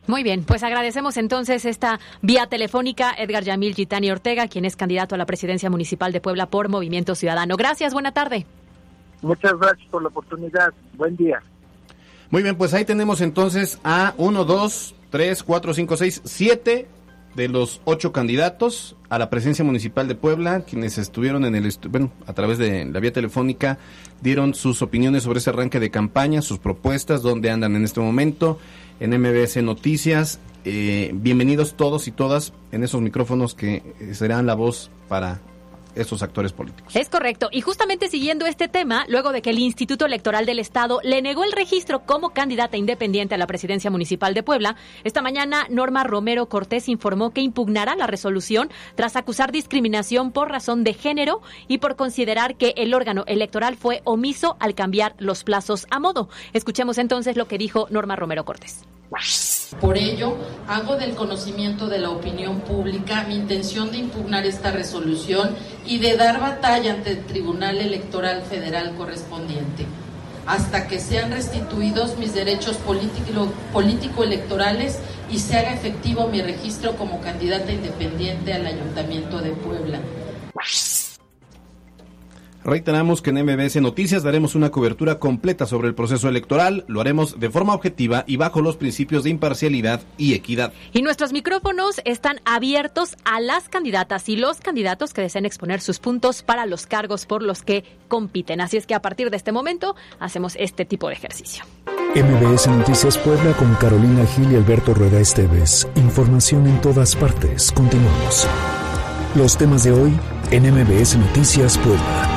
Muy bien, pues agradecemos entonces esta vía telefónica Edgar Yamil Gitani Ortega, quien es candidato a la presidencia municipal de Puebla por Movimiento Ciudadano. Gracias, buena tarde. Muchas gracias por la oportunidad. Buen día. Muy bien, pues ahí tenemos entonces a 1, 2, 3, 4, 5, 6, 7 de los ocho candidatos a la presidencia municipal de Puebla, quienes estuvieron en el, bueno, a través de la vía telefónica, dieron sus opiniones sobre ese arranque de campaña, sus propuestas, dónde andan en este momento, en MBS Noticias. Eh, bienvenidos todos y todas en esos micrófonos que serán la voz para esos actores políticos. Es correcto. Y justamente siguiendo este tema, luego de que el Instituto Electoral del Estado le negó el registro como candidata independiente a la presidencia municipal de Puebla, esta mañana Norma Romero Cortés informó que impugnará la resolución tras acusar discriminación por razón de género y por considerar que el órgano electoral fue omiso al cambiar los plazos a modo. Escuchemos entonces lo que dijo Norma Romero Cortés. Por ello, hago del conocimiento de la opinión pública mi intención de impugnar esta resolución y de dar batalla ante el Tribunal Electoral Federal correspondiente, hasta que sean restituidos mis derechos político-electorales y se haga efectivo mi registro como candidata independiente al Ayuntamiento de Puebla. Reiteramos que en MBS Noticias daremos una cobertura completa sobre el proceso electoral. Lo haremos de forma objetiva y bajo los principios de imparcialidad y equidad. Y nuestros micrófonos están abiertos a las candidatas y los candidatos que deseen exponer sus puntos para los cargos por los que compiten. Así es que a partir de este momento hacemos este tipo de ejercicio. MBS Noticias Puebla con Carolina Gil y Alberto Rueda Esteves. Información en todas partes. Continuamos. Los temas de hoy en MBS Noticias Puebla.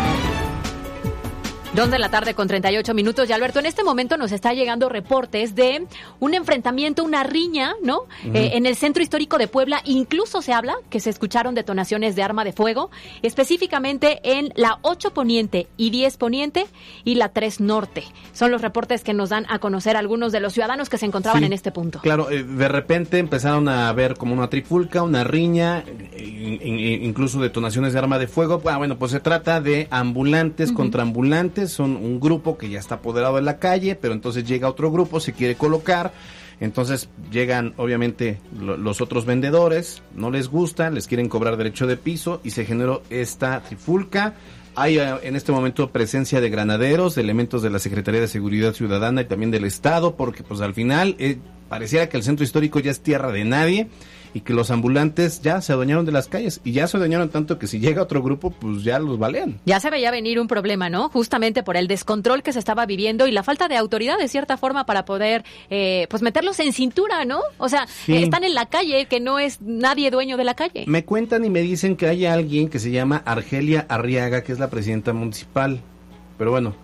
Dos de la tarde con 38 minutos. Y Alberto, en este momento nos está llegando reportes de un enfrentamiento, una riña, ¿no? Eh, en el centro histórico de Puebla. Incluso se habla que se escucharon detonaciones de arma de fuego, específicamente en la 8 Poniente y 10 Poniente y la 3 Norte. Son los reportes que nos dan a conocer algunos de los ciudadanos que se encontraban en este punto. Claro, eh, de repente empezaron a ver como una trifulca, una riña, eh, incluso detonaciones de arma de fuego. Ah, bueno, pues se trata de ambulantes contra ambulantes son un grupo que ya está apoderado de la calle, pero entonces llega otro grupo, se quiere colocar, Entonces llegan obviamente los otros vendedores, no les gusta, les quieren cobrar derecho de piso y se generó esta trifulca. Hay eh, en este momento presencia de granaderos, de elementos de la Secretaría de Seguridad Ciudadana y también del Estado, porque pues al final eh, pareciera que el centro histórico ya es tierra de nadie y que los ambulantes ya se adueñaron de las calles y ya se adueñaron tanto que si llega otro grupo pues ya los balean. Ya se veía venir un problema, ¿no? Justamente por el descontrol que se estaba viviendo y la falta de autoridad de cierta forma para poder eh, pues meterlos en cintura, ¿no? O sea, están en la calle, que no es nadie dueño de la calle. Me cuentan y me dicen que hay alguien que se llama Argelia Arriaga, que es la presidenta municipal. Pero bueno,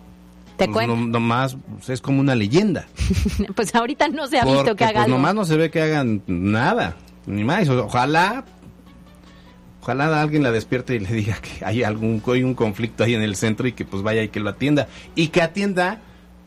¿Te pues no, nomás pues, es como una leyenda. pues ahorita no se ha visto que haga pues. Nomás no se ve que hagan nada ni más. Ojalá, ojalá alguien la despierte y le diga que hay algún hay un conflicto ahí en el centro y que pues vaya y que lo atienda y que atienda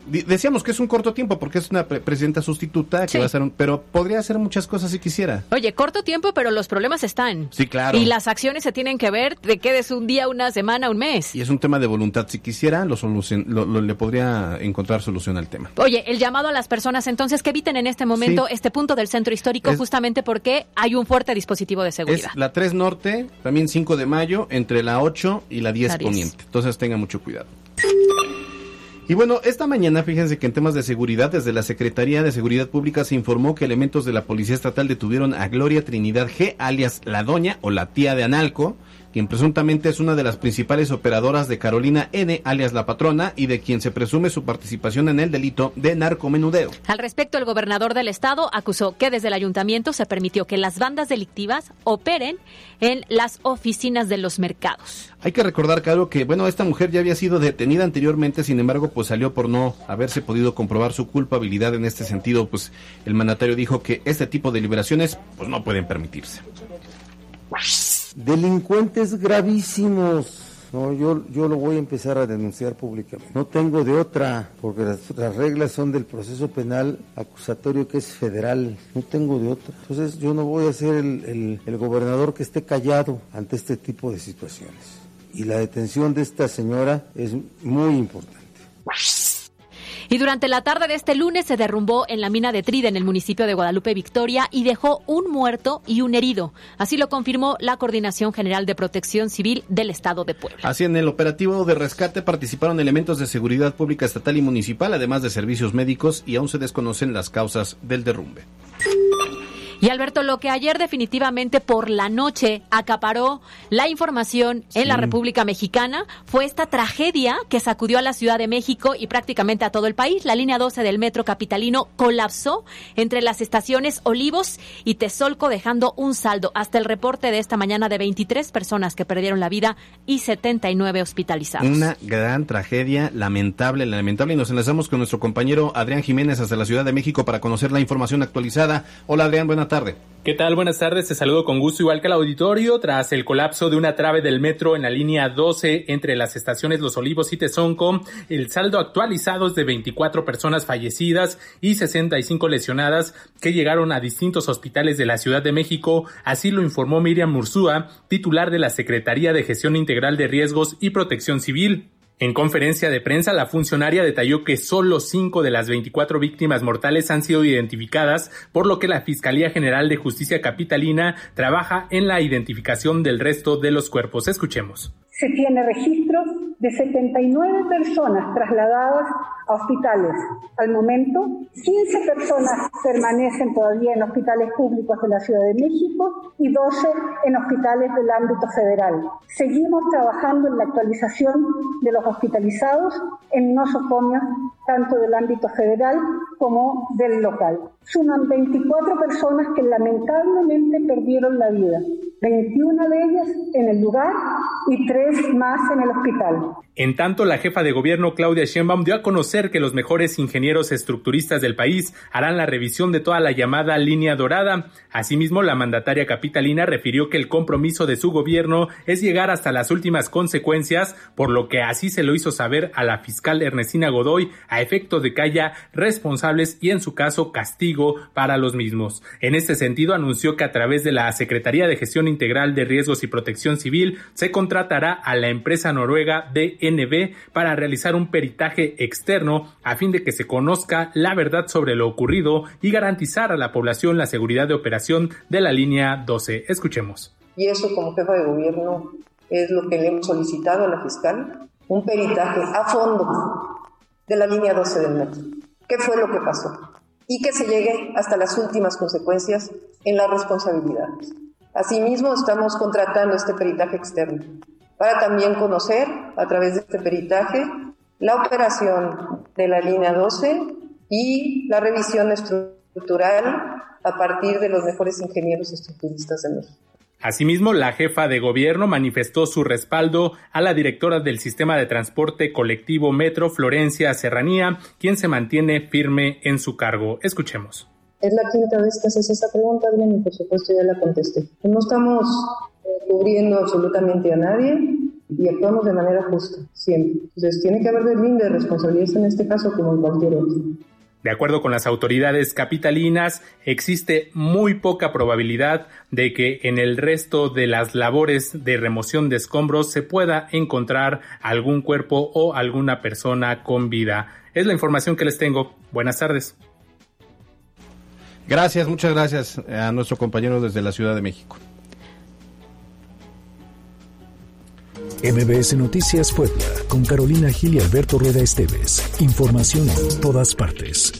Decíamos que es un corto tiempo porque es una presidenta sustituta que va a ser pero podría hacer muchas cosas si quisiera. Oye, corto tiempo, pero los problemas están. Sí, claro. Y las acciones se tienen que ver de qué es un día, una semana, un mes. Y es un tema de voluntad. Si quisiera, lo, le podría encontrar solución al tema. Oye, el llamado a las personas entonces que eviten en este momento este punto del centro histórico justamente porque hay un fuerte dispositivo de seguridad. Es la 3 Norte, también 5 de mayo, entre la 8 y la 10, la 10. Poniente. Entonces tenga mucho cuidado. Y bueno, esta mañana fíjense que en temas de seguridad, desde la Secretaría de Seguridad Pública se informó que elementos de la Policía Estatal detuvieron a Gloria Trinidad G, alias La Doña o la tía de Analco, quien presuntamente es una de las principales operadoras de Carolina N, alias la patrona, y de quien se presume su participación en el delito de narcomenudeo. Al respecto, el gobernador del estado acusó que desde el ayuntamiento se permitió que las bandas delictivas operen en las oficinas de los mercados. Hay que recordar, claro, que bueno, esta mujer ya había sido detenida anteriormente, sin embargo, pues salió por no haberse podido comprobar su culpabilidad en este sentido, pues el mandatario dijo que este tipo de liberaciones pues no pueden permitirse delincuentes gravísimos. No, yo, yo lo voy a empezar a denunciar públicamente. No tengo de otra, porque las, reglas son del proceso penal acusatorio que es federal. No tengo de otra. Entonces yo no voy a ser el, el gobernador que esté callado ante este tipo de situaciones. Y la detención de esta señora es muy importante. Y durante la tarde de este lunes se derrumbó en la mina de Trida en el municipio de Guadalupe Victoria y dejó un muerto y un herido. Así lo confirmó la Coordinación General de Protección Civil del Estado de Puebla. Así en el operativo de rescate participaron elementos de seguridad pública estatal y municipal, además de servicios médicos, y aún se desconocen las causas del derrumbe. Y Alberto, lo que ayer definitivamente por la noche acaparó la información en la República Mexicana fue esta tragedia que sacudió a la Ciudad de México y prácticamente a todo el país. La línea 12 del metro capitalino colapsó entre las estaciones Olivos y Tezolco, dejando un saldo hasta el reporte de esta mañana de 23 personas que perdieron la vida y 79 hospitalizados. Una gran tragedia, lamentable, lamentable. Y nos enlazamos con nuestro compañero Adrián Jiménez hasta la Ciudad de México para conocer la información actualizada. Hola Adrián, buenas tardes tarde. ¿Qué tal? Buenas tardes, te saludo con gusto igual que al auditorio. Tras el colapso de una trave del metro en la línea 12 entre las estaciones Los Olivos y Tezonco, el saldo actualizado es de 24 personas fallecidas y 65 lesionadas que llegaron a distintos hospitales de la Ciudad de México, así lo informó Miriam Mursúa, titular de la Secretaría de Gestión Integral de Riesgos y Protección Civil. En conferencia de prensa, la funcionaria detalló que solo cinco de las 24 víctimas mortales han sido identificadas, por lo que la Fiscalía General de Justicia Capitalina trabaja en la identificación del resto de los cuerpos. Escuchemos. Se tiene registros de 79 personas trasladadas a hospitales. Al momento, 15 personas permanecen todavía en hospitales públicos de la Ciudad de México y 12 en hospitales del ámbito federal. Seguimos trabajando en la actualización de los hospitalizados en nosocomios tanto del ámbito federal como del local. Suman 24 personas que lamentablemente perdieron la vida, 21 de ellas en el lugar y 3 más en el hospital. En tanto, la jefa de gobierno Claudia Sheinbaum dio a conocer que los mejores ingenieros estructuristas del país harán la revisión de toda la llamada línea dorada. Asimismo, la mandataria capitalina refirió que el compromiso de su gobierno es llegar hasta las últimas consecuencias, por lo que así se lo hizo saber a la fiscal Ernestina Godoy a efecto de que haya responsables y en su caso castigo para los mismos. En este sentido, anunció que a través de la Secretaría de Gestión Integral de Riesgos y Protección Civil se contratará a la empresa noruega DNB para realizar un peritaje externo a fin de que se conozca la verdad sobre lo ocurrido y garantizar a la población la seguridad de operación de la línea 12. Escuchemos. Y eso como jefa de gobierno es lo que le hemos solicitado a la fiscal, un peritaje a fondo de la línea 12 del metro. ¿Qué fue lo que pasó? Y que se llegue hasta las últimas consecuencias en las responsabilidades. Asimismo, estamos contratando este peritaje externo para también conocer a través de este peritaje la operación de la línea 12 y la revisión estructural a partir de los mejores ingenieros estructuristas de México. Asimismo, la jefa de gobierno manifestó su respaldo a la directora del sistema de transporte colectivo Metro, Florencia Serranía, quien se mantiene firme en su cargo. Escuchemos. Es la quinta vez que haces esa pregunta, bien, y por supuesto ya la contesté. No estamos cubriendo absolutamente a nadie y actuamos de manera justa, siempre. Entonces, tiene que haber límite de responsabilidad en este caso como en cualquier otro. De acuerdo con las autoridades capitalinas, existe muy poca probabilidad de que en el resto de las labores de remoción de escombros se pueda encontrar algún cuerpo o alguna persona con vida. Es la información que les tengo. Buenas tardes. Gracias, muchas gracias a nuestro compañero desde la Ciudad de México. MBS Noticias Puebla, con Carolina Gil y Alberto Rueda Esteves. Información en todas partes.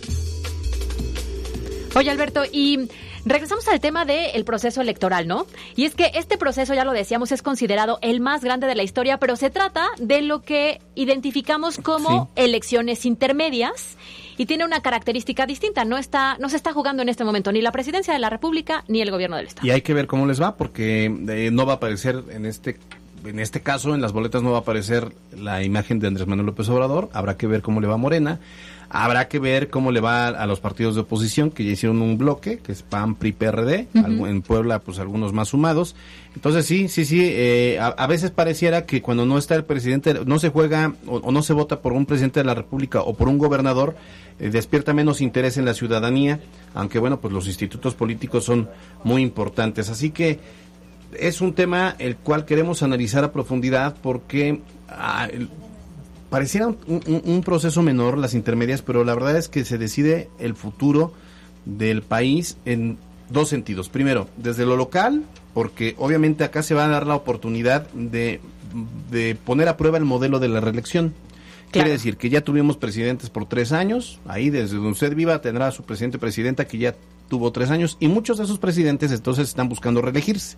Oye, Alberto, y regresamos al tema del proceso electoral, ¿no? Y es que este proceso, ya lo decíamos, es considerado el más grande de la historia, pero se trata de lo que identificamos como elecciones intermedias y tiene una característica distinta. No está, no se está jugando en este momento ni la presidencia de la República ni el gobierno del Estado. Y hay que ver cómo les va, porque eh, no va a aparecer en este en este caso, en las boletas no va a aparecer la imagen de Andrés Manuel López Obrador, habrá que ver cómo le va a Morena, habrá que ver cómo le va a, los partidos de oposición que ya hicieron un bloque, que es PAN, PRI, PRD, en Puebla pues algunos más sumados. Entonces sí, sí, sí, eh, a, veces pareciera que cuando no está el presidente, no se juega o, no se vota por un presidente de la República o por un gobernador, eh, despierta menos interés en la ciudadanía, aunque bueno, pues los institutos políticos son muy importantes. Así que es un tema el cual queremos analizar a profundidad porque ah, pareciera un, proceso menor las intermedias, pero la verdad es que se decide el futuro del país en dos sentidos. Primero, desde lo local, porque obviamente acá se va a dar la oportunidad de, de poner a prueba el modelo de la reelección. Quiere decir que ya tuvimos presidentes por tres años, ahí desde donde usted viva tendrá a su presidente presidenta que ya tuvo tres años y muchos de esos presidentes entonces están buscando reelegirse.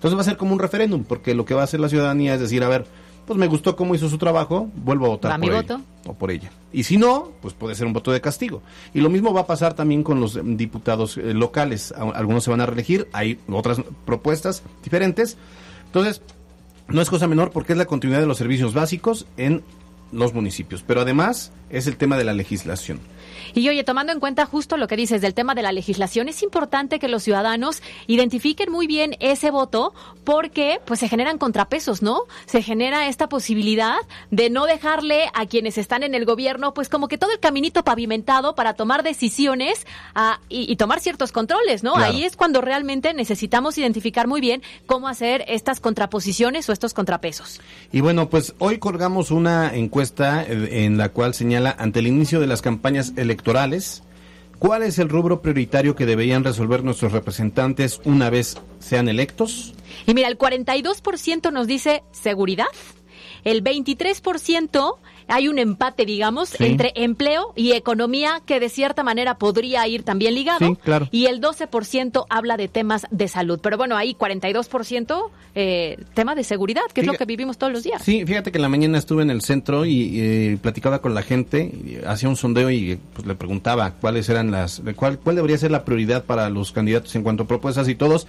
Entonces va a ser como un referéndum, porque lo que va a hacer la ciudadanía es decir, a ver, pues me gustó cómo hizo su trabajo, vuelvo a votar por él o por ella. Y si no, pues puede ser un voto de castigo. Y lo mismo va a pasar también con los diputados eh, locales. Algunos se van a reelegir, hay otras propuestas diferentes. Entonces, no es cosa menor porque es la continuidad de los servicios básicos en los municipios, pero además es el tema de la legislación. Y oye, tomando en cuenta justo lo que dices del tema de la legislación, es importante que los ciudadanos identifiquen muy bien ese voto porque pues se generan contrapesos, ¿no? Se genera esta posibilidad de no dejarle a quienes están en el gobierno pues como que todo el caminito pavimentado para tomar decisiones ah, y, tomar ciertos controles, ¿no? Ahí es cuando realmente necesitamos identificar muy bien cómo hacer estas contraposiciones o estos contrapesos. Y bueno, pues hoy colgamos una encuesta eh, en la cual señala ante el inicio de las campañas electorales electorales, ¿cuál es el rubro prioritario que deberían resolver nuestros representantes una vez sean electos? Y mira, el 42% nos dice seguridad, el 23% hay un empate, digamos, entre empleo y economía que de cierta manera podría ir también ligado. claro. Y el 12% habla de temas de salud. Pero bueno, ahí 42% eh, tema de seguridad, que es lo que vivimos todos los días. Sí, fíjate que en la mañana estuve en el centro y eh, platicaba con la gente, hacía un sondeo y pues, le preguntaba cuáles eran las, cuál, cuál debería ser la prioridad para los candidatos en cuanto a propuestas y todos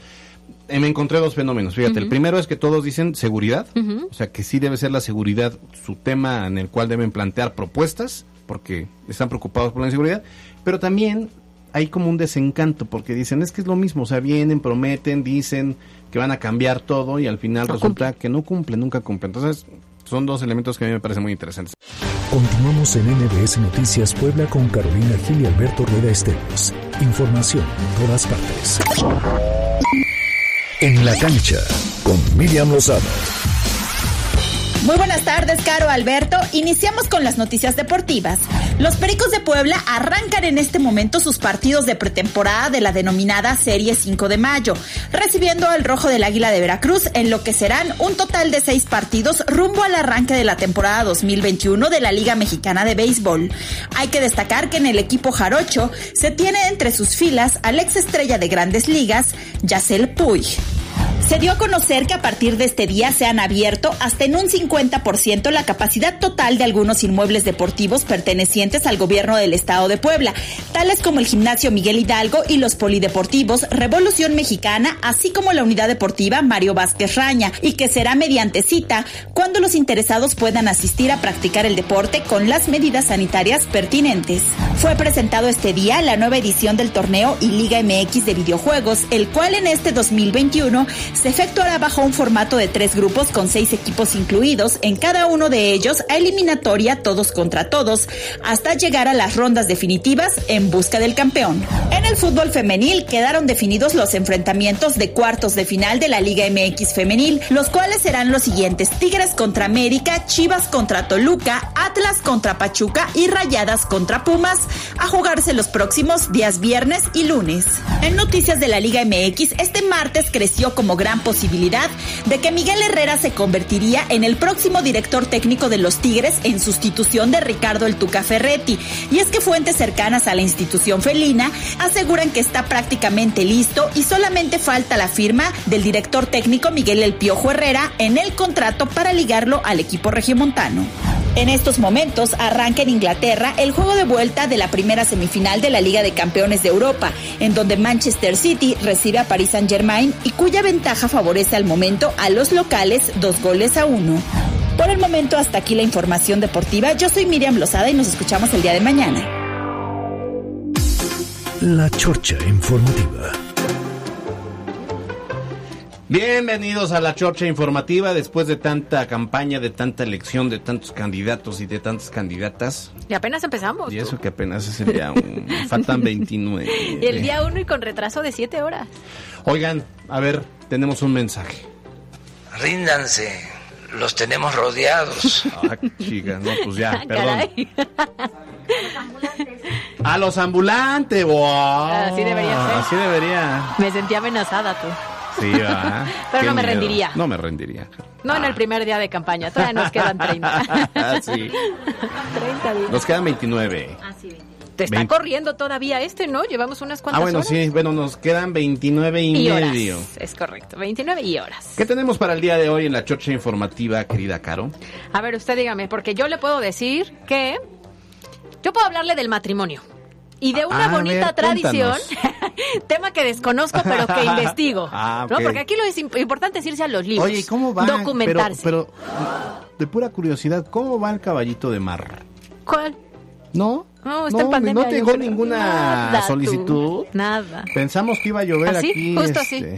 me encontré dos fenómenos. Fíjate, el primero es que todos dicen seguridad, o sea que sí debe ser la seguridad su tema en el cual deben plantear propuestas, porque están preocupados por la inseguridad, pero también hay como un desencanto, porque dicen, es que es lo mismo, o sea, vienen, prometen, dicen que van a cambiar todo y al final resulta que no cumplen, nunca cumplen. Entonces, son dos elementos que a mí me parecen muy interesantes. Continuamos en NBS Noticias Puebla con Carolina Gil y Alberto Rueda Esteves. Información en todas partes. En la cancha con Miriam Lozada. Muy buenas tardes, Caro Alberto. Iniciamos con las noticias deportivas. Los Pericos de Puebla arrancan en este momento sus partidos de pretemporada de la denominada Serie 5 de Mayo, recibiendo al Rojo del Águila de Veracruz en lo que serán un total de seis partidos rumbo al arranque de la temporada 2021 de la Liga Mexicana de Béisbol. Hay que destacar que en el equipo jarocho se tiene entre sus filas al ex estrella de grandes ligas, Yacel Puy. Se dio a conocer que a partir de este día se han abierto hasta en un 50% la capacidad total de algunos inmuebles deportivos pertenecientes al gobierno del estado de Puebla, tales como el gimnasio Miguel Hidalgo y los polideportivos Revolución Mexicana, así como la unidad deportiva Mario Vázquez Raña, y que será mediante cita cuando los interesados puedan asistir a practicar el deporte con las medidas sanitarias pertinentes. Fue presentado este día la nueva edición del torneo y Liga MX de videojuegos, el cual en este 2021 se efectuará bajo un formato de tres grupos con seis equipos incluidos, en cada uno de ellos a eliminatoria todos contra todos, hasta llegar a las rondas definitivas en busca del campeón. En el fútbol femenil quedaron definidos los enfrentamientos de cuartos de final de la Liga MX femenil, los cuales serán los siguientes: Tigres contra América, Chivas contra Toluca, Atlas contra Pachuca y Rayadas contra Pumas, a jugarse los próximos días viernes y lunes. En noticias de la Liga MX, este martes creció como gran posibilidad de que Miguel Herrera se convertiría en el próximo director técnico de los Tigres en sustitución de Ricardo El Tuca Ferretti. Y es que fuentes cercanas a la institución felina aseguran que está prácticamente listo y solamente falta la firma del director técnico Miguel El Piojo Herrera en el contrato para ligarlo al equipo regiomontano. En estos momentos arranca en Inglaterra el juego de vuelta de la primera semifinal de la Liga de Campeones de Europa, en donde Manchester City recibe a Paris Saint-Germain y cuya ventaja favorece al momento a los locales dos goles a uno. Por el momento hasta aquí la información deportiva. Yo soy Miriam Lozada y nos escuchamos el día de mañana. La Chorcha Informativa. Bienvenidos a la Chorcha Informativa después de tanta campaña, de tanta elección, de tantos candidatos y de tantas candidatas. Y apenas empezamos. Y eso que apenas es el día 1. Faltan 29. Y el día 1 y con retraso de 7 horas. Oigan, a ver, tenemos un mensaje. Ríndanse, los tenemos rodeados. Ah, chica, no, pues ya, perdón. A los ambulantes, wow. Así debería ser. Así debería. Me sentí amenazada tú. Sí, ¿verdad? Pero Qué no me miedo. rendiría. No me rendiría. No en el primer día de campaña, todavía nos quedan 30. sí. 30 días. Nos quedan 29. Te está 20. corriendo todavía este, ¿no? Llevamos unas Ah, cuantas bueno, horas. sí, bueno, nos quedan 29 y, Y horas. medio. Es correcto, 29 y horas. ¿Qué tenemos para el día de hoy en la chorcha informativa, querida Caro? A ver, usted dígame, porque yo le puedo decir que yo puedo hablarle del matrimonio. Y de una Ah, bonita ver, tradición, tema que desconozco pero que investigo. Ah, ¿no? Porque aquí lo es imp- importante es irse a los libros. Oye, ¿y ¿cómo va? Documentarse. Pero, pero, de pura curiosidad, ¿cómo va el caballito de mar? ¿Cuál? ¿No? No, está en pandemia, no llegó creo. ninguna Nada, tú. solicitud. Nada. Pensamos que iba a llover ¿Así? aquí. Justo así. este,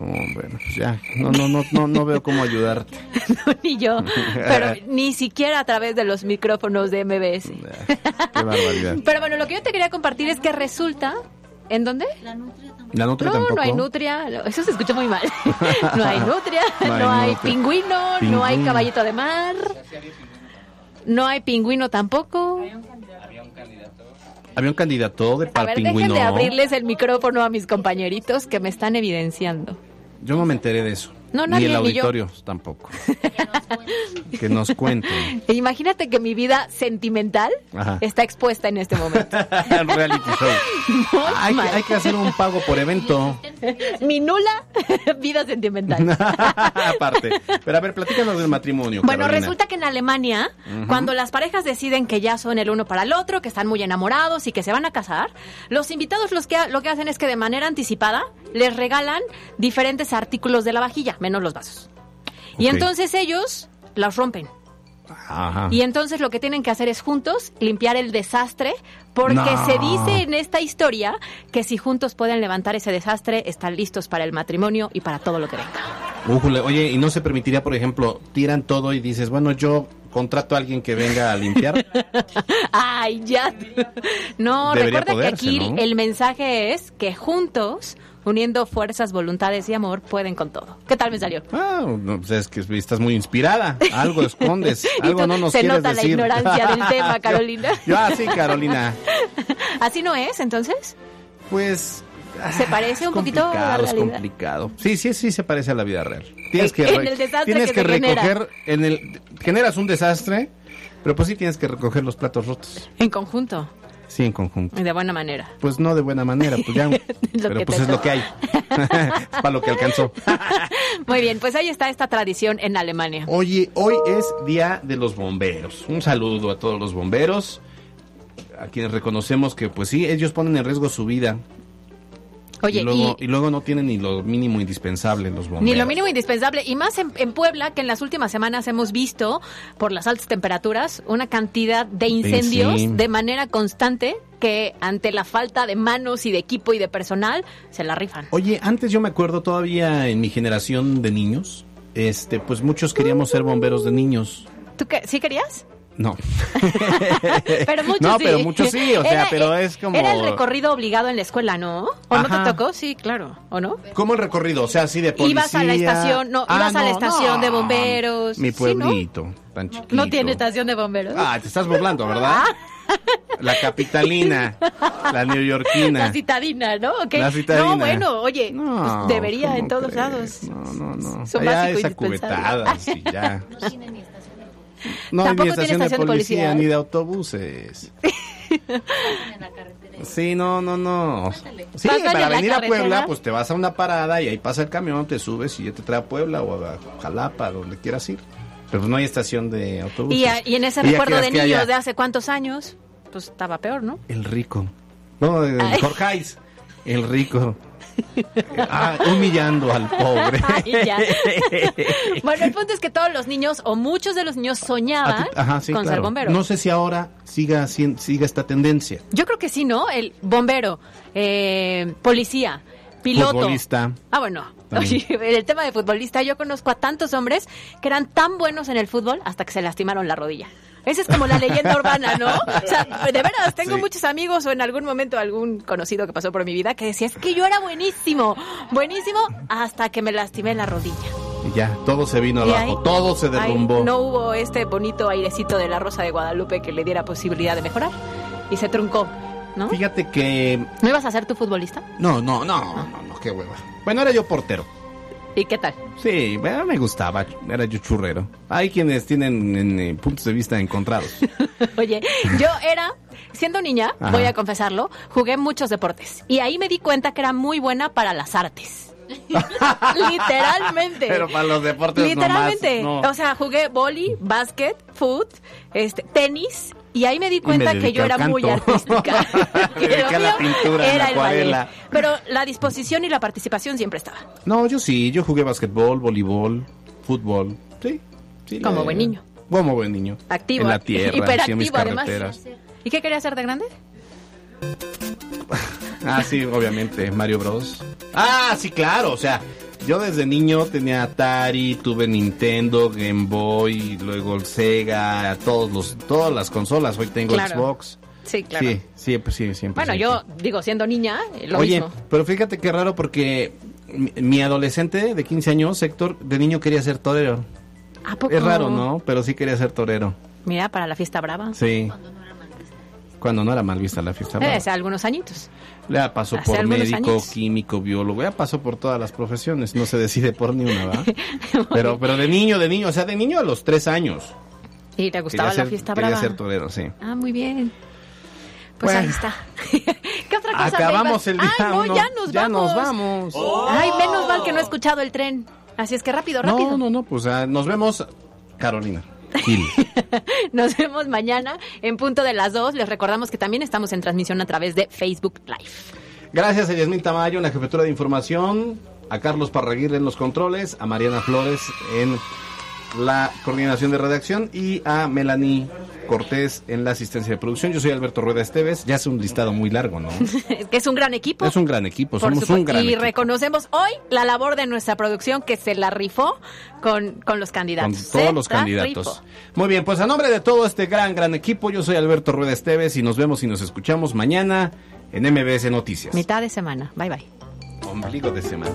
bueno, pues ya, no, no, no, no, no veo cómo ayudarte. ni yo. Pero ni siquiera a través de los micrófonos de MBS. Qué barbaridad. Pero bueno, lo que yo te quería compartir es que resulta. ¿En dónde? La nutria no, tampoco. no hay nutria. Eso se escucha muy mal. no hay nutria, No hay no hay nutria. pingüino, no hay caballito de mar. No hay pingüino tampoco. Había un candidato de A para ver, dejen de abrirles el micrófono a mis compañeritos que me están evidenciando. Yo no me enteré de eso. No, Ni nadie, el ni yo. auditorio tampoco. que nos cuenten. Imagínate que mi vida sentimental Ajá. está expuesta en este momento. Reality show. hay, que, hay que hacer un pago por evento. mi nula vida sentimental. Aparte. Pero a ver, platícanos del matrimonio. Bueno, Carolina. resulta que en Alemania, cuando las parejas deciden que ya son el uno para el otro, que están muy enamorados y que se van a casar, los invitados los que, lo que hacen es que de manera anticipada les regalan diferentes artículos de la vajilla, menos los vasos. Y entonces ellos los rompen. Ajá. Y entonces lo que tienen que hacer es juntos limpiar el desastre, porque No. se dice en esta historia que si juntos pueden levantar ese desastre, están listos para el matrimonio y para todo lo que venga. Újule, Oye, ¿y no se permitiría, por ejemplo, tiran todo y dices, bueno, yo contrato a alguien que venga a limpiar? Ay, ya. No, Debería recuerda poderse, que aquí ¿no? el mensaje es que juntos uniendo fuerzas, voluntades y amor, pueden con todo. ¿Qué tal me salió? Ah, no, pues es que estás muy inspirada. Algo escondes, algo no nos se quieres nota la decir. ignorancia del tema, Carolina. Yo, ah, sí, Carolina. ¿Así no es, entonces? Pues ¿Se parece un poquito a la complicado, es complicado. Sí, sí, sí se parece a la vida real. Tienes que, En el desastre tienes que que, se genera. recoger, en el, generas un desastre, pero pues sí tienes que recoger los platos rotos. En conjunto, Sí, en conjunto. y de buena manera. Pues no de buena manera, pues ya. pero pues es lo que hay. es para lo que alcanzó. Muy bien, pues ahí está esta tradición en Alemania. Oye, hoy es Día de los Bomberos. Un saludo a todos los bomberos, a quienes reconocemos que, pues sí, ellos ponen en riesgo su vida. Oye, y, luego, y- y luego no tienen ni lo mínimo indispensable los bomberos. Ni lo mínimo indispensable, y más en, en Puebla, que en las últimas semanas hemos visto, por las altas temperaturas, una cantidad de incendios sí. de manera constante que ante la falta de manos y de equipo y de personal, se la rifan. Oye, antes yo me acuerdo todavía en mi generación de niños, este, pues muchos queríamos ser bomberos de niños. ¿Tú qué, sí querías? No. Pero muchos No, sí. pero muchos sí, o sea, Era- pero es como- Era el recorrido obligado en la escuela, ¿no? ¿O no te tocó? Sí, claro. ¿O no? ¿Cómo el recorrido? O sea, así de policía. Ibas a la estación, no, Ah, ibas a la estación no. de bomberos. Mi ¿sí, no? pueblito, tan chiquito. No tiene estación de bomberos. Ah, te estás burlando, ¿verdad? La capitalina, la neoyorquina. La citadina, ¿no? La citadina. No, bueno, oye, No, pues debería ¿cómo en todos crees? lados. No, no, no. Son básico esa cubetada, sí, ya. No hay ni tiene estación de estación de policía, policía, ¿eh? ni de autobuses. Sí, no, no, no. Sí, Pásale para venir a. Puebla, pues te vas a una parada y ahí pasa el camión, te subes y ya te trae a Puebla o a Jalapa, donde quieras ir. Pero pues no hay estación de autobuses. Y, a- y en ese ¿Y recuerdo de niños haya de hace cuántos años, pues estaba peor, ¿no? El rico. No, el Ay. Jorgeis. El rico. Ah, humillando al pobre. Bueno, el punto es que todos los niños, o muchos de los niños, soñaban ti- Ajá, sí, con ser claro. bomberos. No sé si ahora siga, siga esta tendencia. Yo creo que sí, ¿no? El bombero, eh, policía, piloto. Futbolista. Ah, bueno. Oye, el tema de futbolista, yo conozco a tantos hombres que eran tan buenos en el fútbol hasta que se lastimaron la rodilla. Esa es como la leyenda urbana, ¿no? O sea, de veras, tengo Sí. muchos amigos o en algún momento algún conocido que pasó por mi vida que decía, es que yo era buenísimo, buenísimo hasta que me lastimé la rodilla. Y ya, todo se vino abajo, ahí- todo se derrumbó. no hubo este bonito airecito de la Rosa de Guadalupe que le diera posibilidad de mejorar y se truncó, ¿no? Fíjate que... ¿No ibas a ser tu futbolista? No, no, no, no, no, qué hueva. Bueno, era yo portero. ¿Y qué tal? Sí, bueno, me gustaba, era yo churrero. Hay quienes tienen en, eh, puntos de vista encontrados. Oye, yo era, siendo niña, Ajá. voy a confesarlo, jugué muchos deportes. Y ahí me di cuenta que era muy buena para las artes. Literalmente. Pero para los deportes Literalmente. nomás, no. O sea, jugué boli, básquet, foot, este, tenis. Y ahí me di cuenta que yo era muy artística. Que lo mío pintura, era el ballet. Pero la disposición y la participación siempre estaba. No, yo sí, yo jugué basquetbol, voleibol, fútbol. Sí, sí. Como le- buen niño. Como buen niño. Activo. En la tierra, hiperactivo mis además. ¿Y qué quería hacer de grande? Ah, sí, obviamente, Mario Bros. Ah, sí, claro, o sea, yo desde niño tenía Atari, tuve Nintendo, Game Boy, luego el Sega, todos los, todas las consolas, hoy tengo Claro. Xbox. Sí, claro. Sí, siempre, sí, siempre. Bueno, siempre. yo digo, siendo niña, eh, lo Oye, mismo. pero fíjate qué raro porque mi, mi adolescente de 15 años, Héctor, de niño quería ser torero. ¿A poco? Es raro, ¿no? Pero sí quería ser torero. Mira, para la fiesta brava. Sí. Cuando no era mal vista la fiesta. brava. Hace algunos añitos. Ya pasó Hace por médico, químico, biólogo, ya pasó por todas las profesiones, no se decide por ni una, ¿va? pero, pero de niño, de niño, o sea, de niño a los tres años. ¿Y te gustaba quería la ser- fiesta quería brava? ser torero, sí. Ah, muy bien. Pues Bueno. ahí está. ¿Qué otra cosa? Acabamos el día Ay, no, uno. ya nos Ya vamos. nos vamos. Ay, menos mal que no he escuchado el tren. Así es que rápido, rápido. No, no, no, pues ah, nos vemos, Carolina. Gil. Nos vemos mañana en punto de las dos. Les recordamos que también estamos en transmisión a través de Facebook Live. Gracias a Yasmín Tamayo en la jefatura de información, a Carlos Parraguirre en los controles, a Mariana Flores en la coordinación de redacción y a Melanie Cortés en la asistencia de producción. Yo soy Alberto Rueda Esteves. Ya es un listado muy largo, ¿no? que es un gran equipo. Es un gran equipo, Por somos un gran y equipo. reconocemos hoy la labor de nuestra producción que se la rifó con, con los Con candidatos. todos Se los candidatos. Muy bien, pues a nombre de todo este gran, gran equipo, yo soy Alberto Rueda Esteves y nos vemos y nos escuchamos mañana en MBS Noticias. Mitad de semana. Bye bye. ombligo de semana.